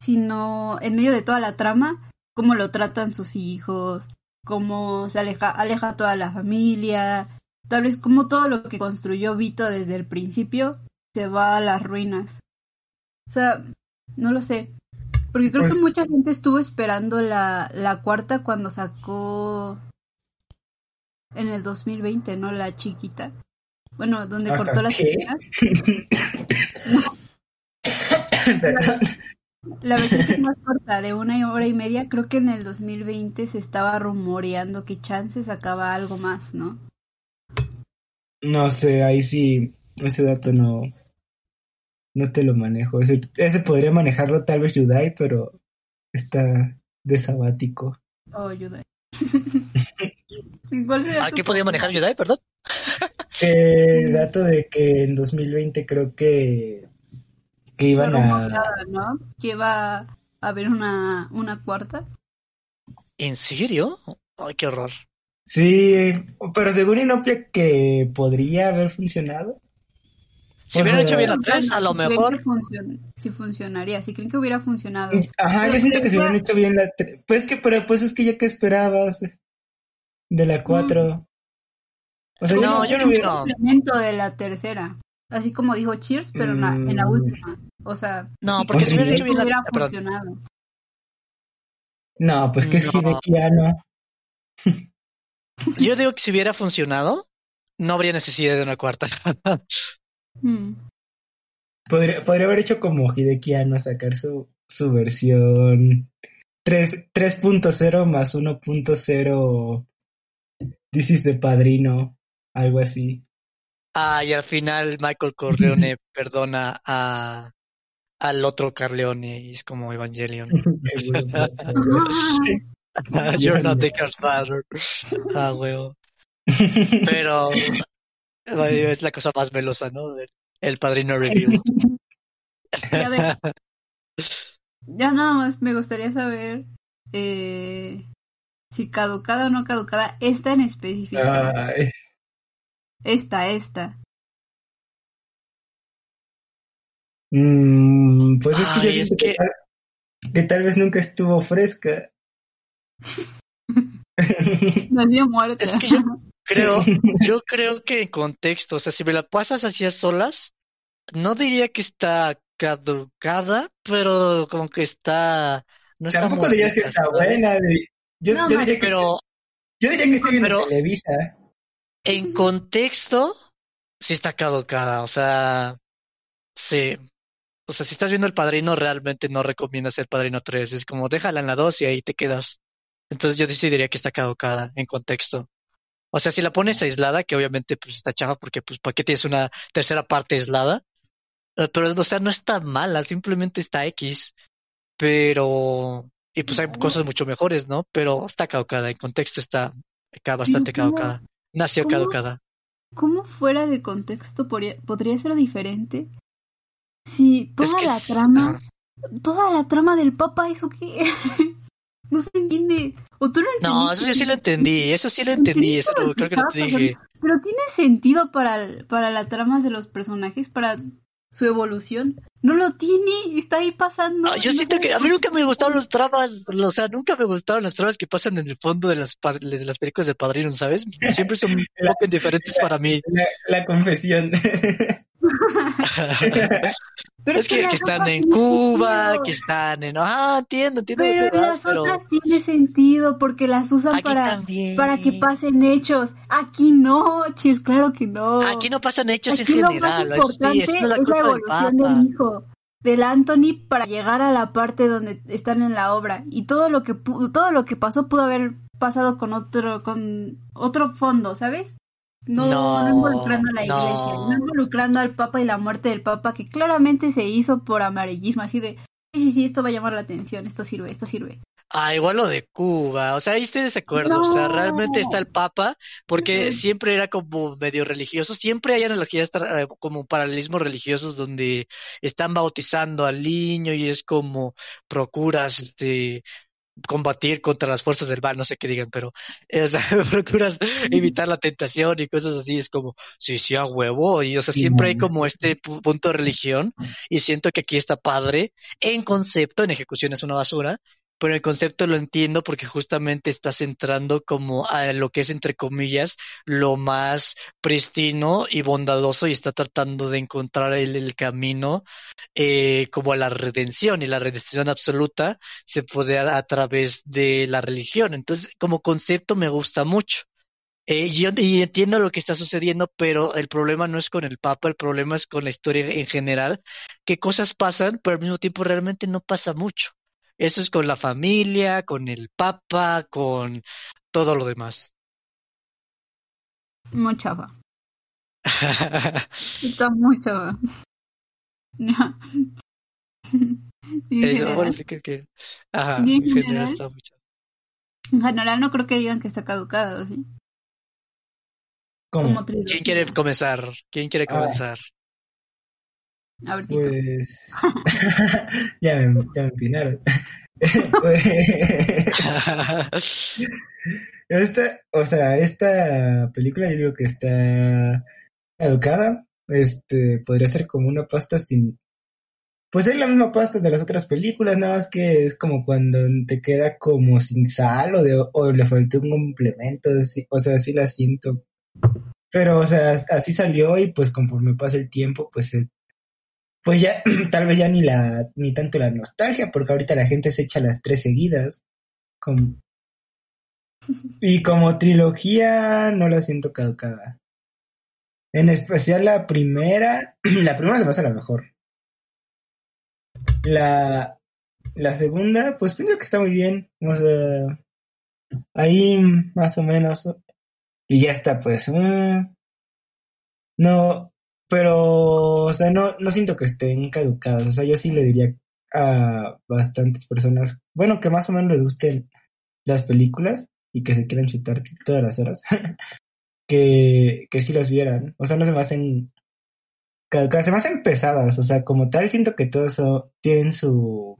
sino en medio de toda la trama, cómo lo tratan sus hijos, cómo se aleja, aleja toda la familia, tal vez como todo lo que construyó Vito desde el principio se va a las ruinas. O sea, no lo sé. Porque creo Pues- que mucha gente estuvo esperando la, la cuarta cuando sacó en el 2020, ¿no? La chiquita. Bueno, donde cortó las ¿qué? escenas. Perdón. La versión que es más corta, de una hora y media, creo que en el 2020 se estaba rumoreando que Chance sacaba algo más, ¿no? No sé, ahí sí, ese dato no, no te lo manejo. Ese, ese podría manejarlo tal vez Yudai, pero está de sabático. Oh, ayuda. ¿Cuál sería ¿A tu qué podía manejar Yudai, perdón? Eh, El dato de que en 2020 creo que, que iban a... ¿no? Que iba a haber una, una cuarta. ¿En serio? Ay, qué horror. Sí, pero según Inopia que podría haber funcionado. Si hubieran sea, hecho bien la 3, a lo Si mejor. Si funcionaría, si creen que hubiera funcionado. Ajá, yo siento que ya- hubieran hecho bien la... tre- Pues que, pero pues es que ya que esperabas de la 4. O sea, No, yo yo no hubiera... no. complemento de la tercera. Así como dijo Cheers, pero en la, en la Mm. última. O sea, No, porque si hubieran creo hecho bien la- hubiera funcionado. No, pues que es No. Hidekiano. Yo digo que si hubiera funcionado, no habría necesidad de una cuarta. Mm. Podría, podría haber hecho como Hidekiano, sacar su, su versión 3 3.0 más 1.0 This is the Padrino, algo así. ah, y al final Michael Corleone perdona a al otro Corleone y es como Evangelion. You're not the Godfather. Ah, huevo. Pero es la cosa más melosa, ¿no? El- padrino reveal. y a ver, ya nada más me gustaría saber eh, si caducada o no caducada, esta en específico. Ay, Esta, esta. mm, pues es que yo siento es que, que- tal, que tal vez nunca estuvo fresca. Nació muerta. Es que yo creo, yo creo que en contexto, o sea, si me la pasas así a solas, no diría que está caducada, pero como que está, no está Tampoco dirías que está ¿sabes? buena. de- Yo, No, yo diría que Pero yo diría que está bien pero- en Televisa. en contexto, sí está caducada, o sea, sí. O sea, si estás viendo El Padrino, realmente no recomiendas El Padrino 3. Es como, déjala en la 2 y ahí te quedas. Entonces yo sí diría que está caducada en contexto. O sea, si la pones aislada, que obviamente pues está chafa porque pues ¿para qué tienes una tercera parte aislada? Eh, Pero, o sea, no está mala, simplemente está X. Pero, y pues hay cosas mucho mejores, ¿no? Pero está caducada, en contexto está bastante ¿cómo- caducada. Nació cómo- caducada. ¿Cómo fuera de contexto podría, podría ser diferente? Si toda Es que la es- trama, toda la trama del Papa, ¿eso qué? no se entiende. O tú lo No, eso yo sí lo entendí, eso sí lo entendí, eso lo- creo que lo te dije. Pero tiene sentido para, para la trama de los personajes, para su evolución. No lo tiene, está ahí pasando. Ah, yo no siento que a mí nunca me gustaron los tramas, o sea, nunca me gustaron las tramas que pasan en el fondo de las, de las películas de Padrino, ¿sabes? Siempre son un poco indiferentes para mí. La, la confesión. Pero es que, que están en Cuba, sentido. que están en... Ah, entiendo, entiendo Pero las pero otras tiene sentido porque las usan aquí para, también. para que pasen hechos. Aquí no, Cheers, claro que no. Aquí no pasan hechos Aquí en lo más general, eso sí, importante eso es la es la culpa del evolución Papa. del hijo del Anthony para llegar a la parte donde están en la obra y todo lo que todo lo que pasó pudo haber pasado con otro con otro fondo, ¿sabes? No, No, no involucrando a la no. iglesia, no involucrando al Papa y la muerte del Papa que claramente se hizo por amarillismo, así de sí, sí, sí, esto va a llamar la atención, esto sirve, esto sirve. Ah, igual lo de Cuba, o sea, ahí estoy de desacuerdo, o sea, No. realmente está el Papa, porque siempre era como medio religioso, siempre hay analogías eh, como paralelismos religiosos donde están bautizando al niño y es como procuras, este, combatir contra las fuerzas del mal, no sé qué digan, pero, o sea, procuras evitar la tentación y cosas así, es como, sí, sí, a huevo, y o sea, siempre hay como este pu- punto de religión, y siento que aquí está padre, en concepto, en ejecución es una basura, pero el concepto lo entiendo porque justamente estás entrando como a lo que es, entre comillas, lo más pristino y bondadoso y está tratando de encontrar el, el camino eh, como a la redención y la redención absoluta se puede dar a través de la religión. Entonces, como concepto me gusta mucho. Eh, y entiendo lo que está sucediendo, pero el problema no es con el Papa, el problema es con la historia en general, que cosas pasan, pero al mismo tiempo realmente no pasa mucho. Eso es con la familia, con el Papa, con todo lo demás. Muy chafa. Está muy. No. En Eh, general- bueno, sí creo que... Ajá, Y en en general general- está muy chafa. En general no creo que digan que está caducado, ¿sí? ¿Cómo? Como trilogía. ¿ Quién quiere comenzar? ¿Quién quiere Ah. comenzar? A. Pues ya me, ya me empinaron. Pues, esta, o sea, esta película yo digo que está educada. Este, podría ser como una pasta sin. Pues es la misma pasta de las otras películas, nada más que es como cuando te queda como sin sal o, de, o le faltó un complemento, o sea, así la siento. Pero, o sea, así salió y pues conforme pasa el tiempo, pues se pues ya tal vez ya ni la ni tanto la nostalgia porque ahorita la gente se echa las tres seguidas y como trilogía no la siento caducada en especial la primera la primera se me hace la mejor. La la segunda pues pienso que está muy bien o sea ahí más o menos y ya está pues mm, no pero, o sea, no, no siento que estén caducadas. O sea, yo sí le diría a bastantes personas, bueno, que más o menos les gusten las películas y que se quieran chutar todas las horas, que, que sí las vieran. O sea, no se me hacen caducadas, se me hacen pesadas. O sea, como tal, siento que todas son- tienen su...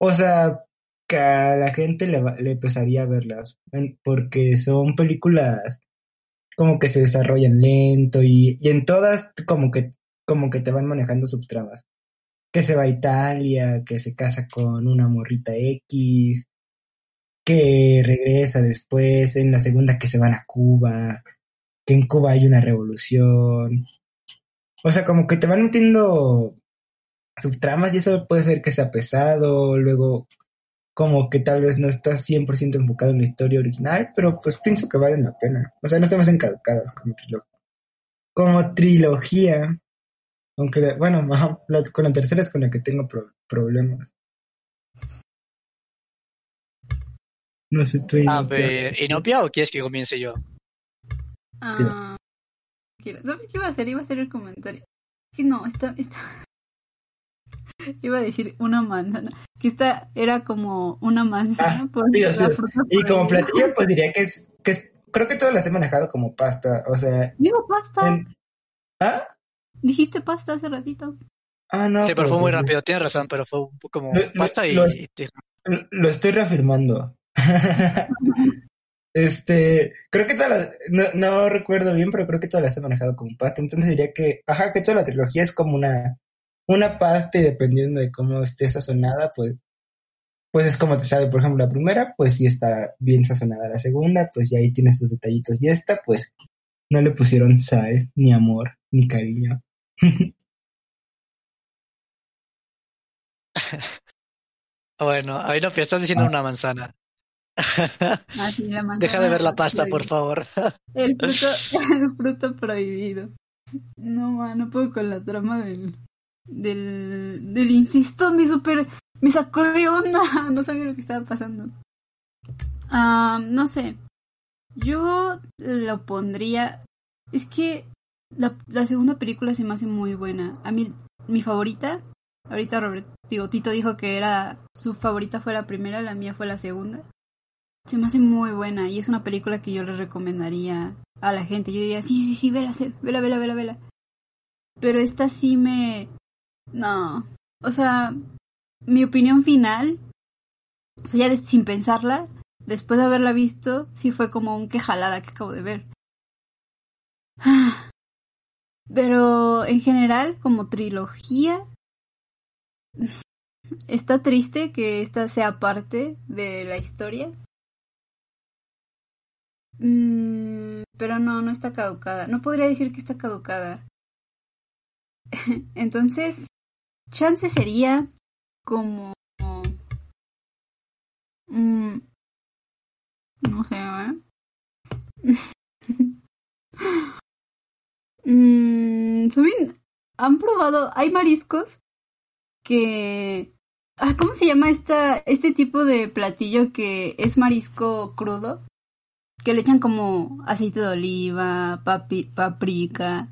O sea, que a la gente le, le pesaría verlas, porque son películas como que se desarrollan lento y, y en todas como que como que te van manejando subtramas. Que se va a Italia, que se casa con una morrita X, que regresa después, en la segunda que se van a Cuba, que en Cuba hay una revolución. O sea, como que te van metiendo subtramas y eso puede ser que sea pesado, luego como que tal vez no estás 100% enfocado en la historia original, pero pues pienso que valen la pena. O sea, no se me hacen caducadas como trilogía. Como trilogía, aunque, bueno, la- con la tercera es con la que tengo pro- problemas. No sé, tú. A Inopia. ver, ¿Inopia o quieres que comience yo? Ah, quiero- no, ¿Qué iba a hacer? Iba a hacer el comentario. Que no, esta, esta... Iba a decir una manzana. Que esta era como una manzana Ah, por Y como prohibida. platillo, pues diría que es, que es, creo que todas las he manejado como pasta, o sea, Digo pasta. en- ¿ah? Dijiste pasta hace ratito. Ah, no. Sí, pero fue muy pues, rápido, tienes razón, pero fue un poco como Lo- pasta y... lo- y te- Lo estoy reafirmando. este, creo que todas las, no, no recuerdo bien, pero creo que todas las he manejado como pasta. Entonces diría que, ajá, que toda la trilogía es como una, una pasta y dependiendo de cómo esté sazonada, pues, pues es como te sabe. Por ejemplo, la primera, pues sí está bien sazonada. La segunda, pues ya ahí tiene sus detallitos. Y esta, pues, no le pusieron sal, ni amor, ni cariño. Bueno, a Inopia, estás diciendo Ah. una manzana. Ah, sí, la manzana Deja de ver la pasta, por favor. El fruto, el fruto prohibido. No, ma, no puedo con la trama del. Del. Del insisto, me super. Me sacó de onda. No sabía lo que estaba pasando. Ah, no sé. Yo lo pondría. Es que la, la segunda película se me hace muy buena. A mí, mi favorita. Ahorita Robert, digo, Tito dijo que era su favorita fue la primera, la mía fue la segunda. Se me hace muy buena y es una película que yo le recomendaría a la gente. Yo diría, sí, sí, sí, vela, vela, vela, vela, vela. Pero esta sí me... No. O sea, mi opinión final, o sea, ya sin pensarla, después de haberla visto, sí fue como un qué jalada que acabo de ver. Pero en general, como trilogía, está triste que esta sea parte de la historia. Mm, pero no, no está caducada. No podría decir que está caducada. Entonces, chance sería como... Mm, no sé, ¿eh? ¿Saben? ¿Han probado? Hay mariscos que... Ah, ¿Cómo se llama esta, este tipo de platillo que es marisco crudo? Que le echan como aceite de oliva, paprika.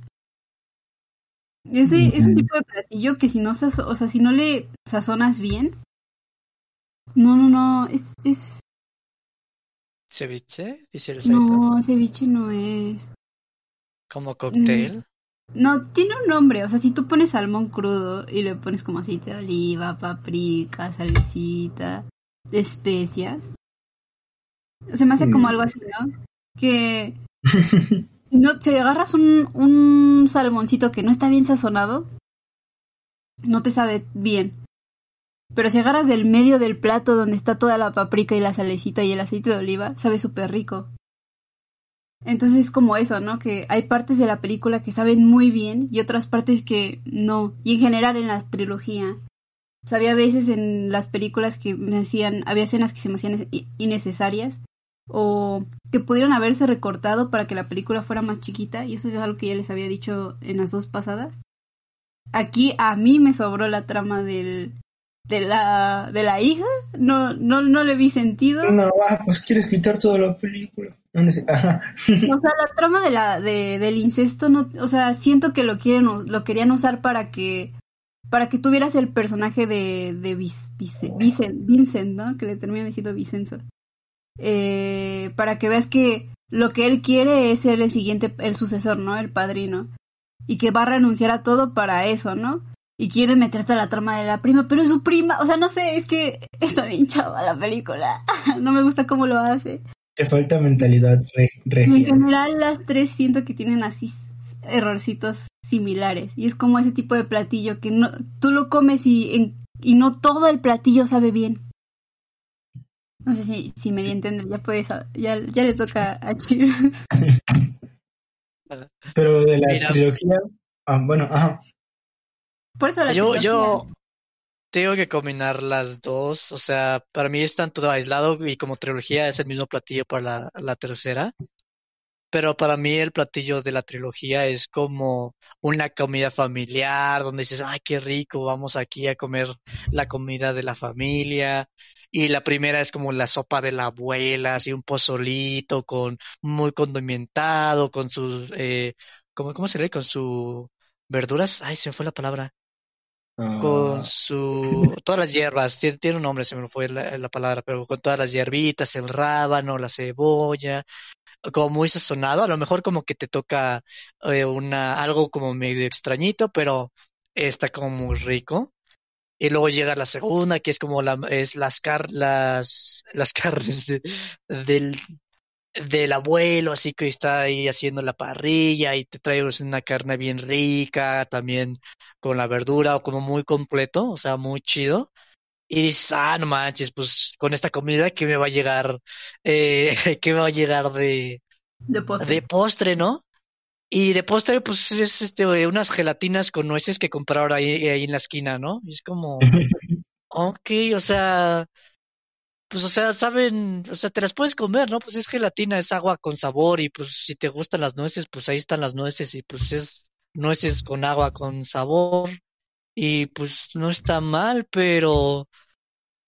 Ese es un tipo de platillo que si no, o sea, si no le sazonas bien, no, no, no, es, es... ¿Ceviche? Dice el No, ceviche no es. ¿Como cóctel? No, tiene un nombre. O sea, si tú pones salmón crudo y le pones como aceite de oliva, paprika, salecita, especias. Se me hace como mm. algo así, ¿no? Que no, si agarras un, un salmoncito que no está bien sazonado, no te sabe bien. Pero si agarras del medio del plato donde está toda la paprika y la salecita y el aceite de oliva, sabe súper rico. Entonces es como eso, ¿no? Que hay partes de la película que saben muy bien y otras partes que no. Y en general en la trilogía. Había veces en las películas que me hacían, había escenas que se me hacían innecesarias o que pudieron haberse recortado para que la película fuera más chiquita y eso es algo que ya les había dicho en las dos pasadas. Aquí a mí me sobró la trama del de la de la hija, no no no le vi sentido. No, pues quieres quitar toda la película. o sea, la trama de la de, del incesto no, o sea, siento que lo quieren lo querían usar para que para que tuvieras el personaje de de Vincent, Vincent, ¿no? Que le termina diciendo Vicenzo. Eh, para que veas que lo que él quiere es ser el siguiente el sucesor, ¿no? El padrino. Y que va a renunciar a todo para eso, ¿no? y quiere meterte a la trama de la prima, pero es su prima, o sea, no sé, es que está bien chava la película, no me gusta cómo lo hace. Te falta mentalidad En general las tres siento que tienen así errorcitos similares y es como ese tipo de platillo que no tú lo comes y, y no todo el platillo sabe bien. No sé si, si me di a entender, ya puedes, ya, ya le toca a Cheers. Pero de la trilogía, ah, bueno, ajá, yo, yo tengo que combinar las dos. O sea, para mí están todo aislado y como trilogía es el mismo platillo para la, la tercera. Pero para mí el platillo de la trilogía es como una comida familiar, donde dices, ay, qué rico, vamos aquí a comer la comida de la familia. Y la primera es como la sopa de la abuela, así un pozolito con muy condimentado, con sus, eh, ¿cómo, ¿cómo se lee? Con sus verduras. Ay, se me fue la palabra con ah. su todas las hierbas tiene, un nombre se me fue la, palabra pero con todas las hierbitas el rábano la cebolla como muy sazonado a lo mejor como que te toca eh, una algo como medio extrañito pero está como muy rico y luego llega la segunda que es como la es las car las las carnes del del abuelo, así que está ahí haciendo la parrilla y te trae una carne bien rica, también con la verdura o como muy completo, o sea, muy chido. Y dices, ah, no manches, pues con esta comida que me va a llegar, eh, que me va a llegar de, de postre. de postre, ¿no? Y de postre, pues es este, unas gelatinas con nueces que compraron ahí, ahí en la esquina, ¿no? Y es como, ok, o sea, pues, o sea, saben, o sea, te las puedes comer, ¿no? Pues es gelatina, es agua con sabor y pues si te gustan las nueces, pues ahí están las nueces y pues es nueces con agua con sabor y pues no está mal, pero,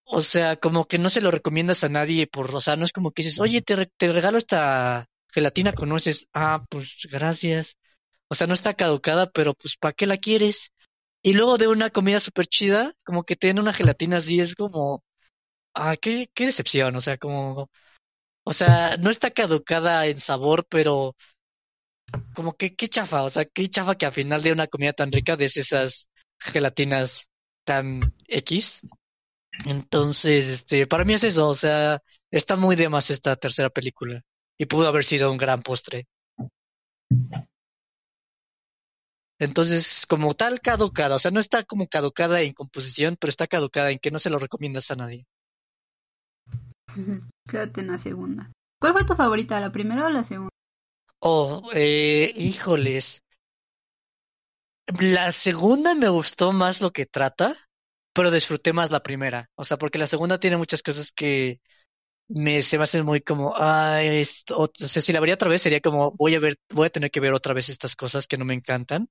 o sea, como que no se lo recomiendas a nadie por, o sea, no es como que dices, oye, te, te regalo esta gelatina con nueces, ah, pues gracias. O sea, no está caducada, pero pues ¿para qué la quieres? Y luego de una comida súper chida, como que tiene una gelatina así, es como, ah, qué, qué decepción, o sea, como, o sea, no está caducada en sabor, pero como que qué chafa, o sea, qué chafa que al final de una comida tan rica des esas gelatinas tan X. Entonces, este, para mí es eso, o sea, está muy de más esta tercera película y pudo haber sido un gran postre. Entonces, como tal, caducada. O sea, no está como caducada en composición, pero está caducada en que no se lo recomiendas a nadie. Quédate en la segunda. ¿Cuál fue tu favorita, la primera o la segunda? Oh, eh, híjoles. La segunda me gustó más lo que trata, pero disfruté más la primera. O sea, porque la segunda tiene muchas cosas que me se me hacen muy como, ay, esto, o sea, si la vería otra vez sería como, voy a ver, voy a tener que ver otra vez estas cosas que no me encantan,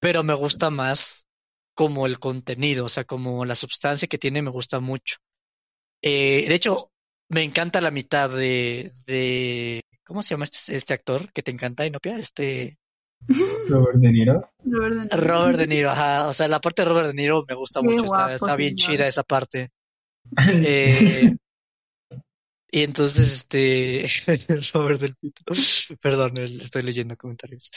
pero me gusta más como el contenido, o sea, como la sustancia que tiene me gusta mucho. Eh, de hecho, me encanta la mitad de, de, ¿cómo se llama este, este actor que te encanta, Inopia? Este, Robert De Niro. Robert De Niro. Robert De Niro, ajá, o sea, la parte de Robert De Niro me gusta Qué mucho, está, guapo, está bien señor. chida esa parte. Eh, y entonces, este, Robert del Pito, perdón, estoy leyendo comentarios.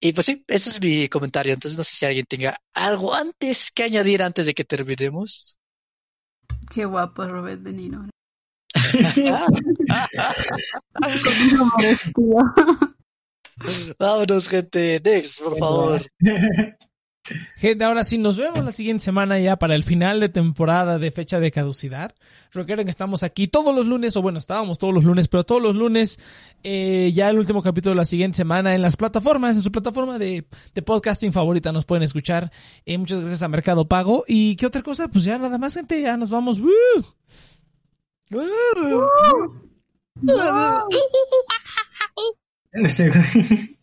Y pues sí, ese es mi comentario. Entonces no sé si alguien tenga algo antes que añadir antes de que terminemos. Qué guapo Robert De Niro. Vámonos, gente. Next, por favor. Gente, ahora sí, nos vemos la siguiente semana ya para el final de temporada de fecha de caducidad. Recuerden que estamos aquí todos los lunes, o bueno, estábamos todos los lunes, pero todos los lunes, eh, ya el último capítulo de la siguiente semana en las plataformas, en su plataforma de, de podcasting favorita nos pueden escuchar. Eh, muchas gracias a Mercado Pago. ¿Y qué otra cosa? Pues ya nada más, gente, ya nos vamos. ¡Woo! No güey.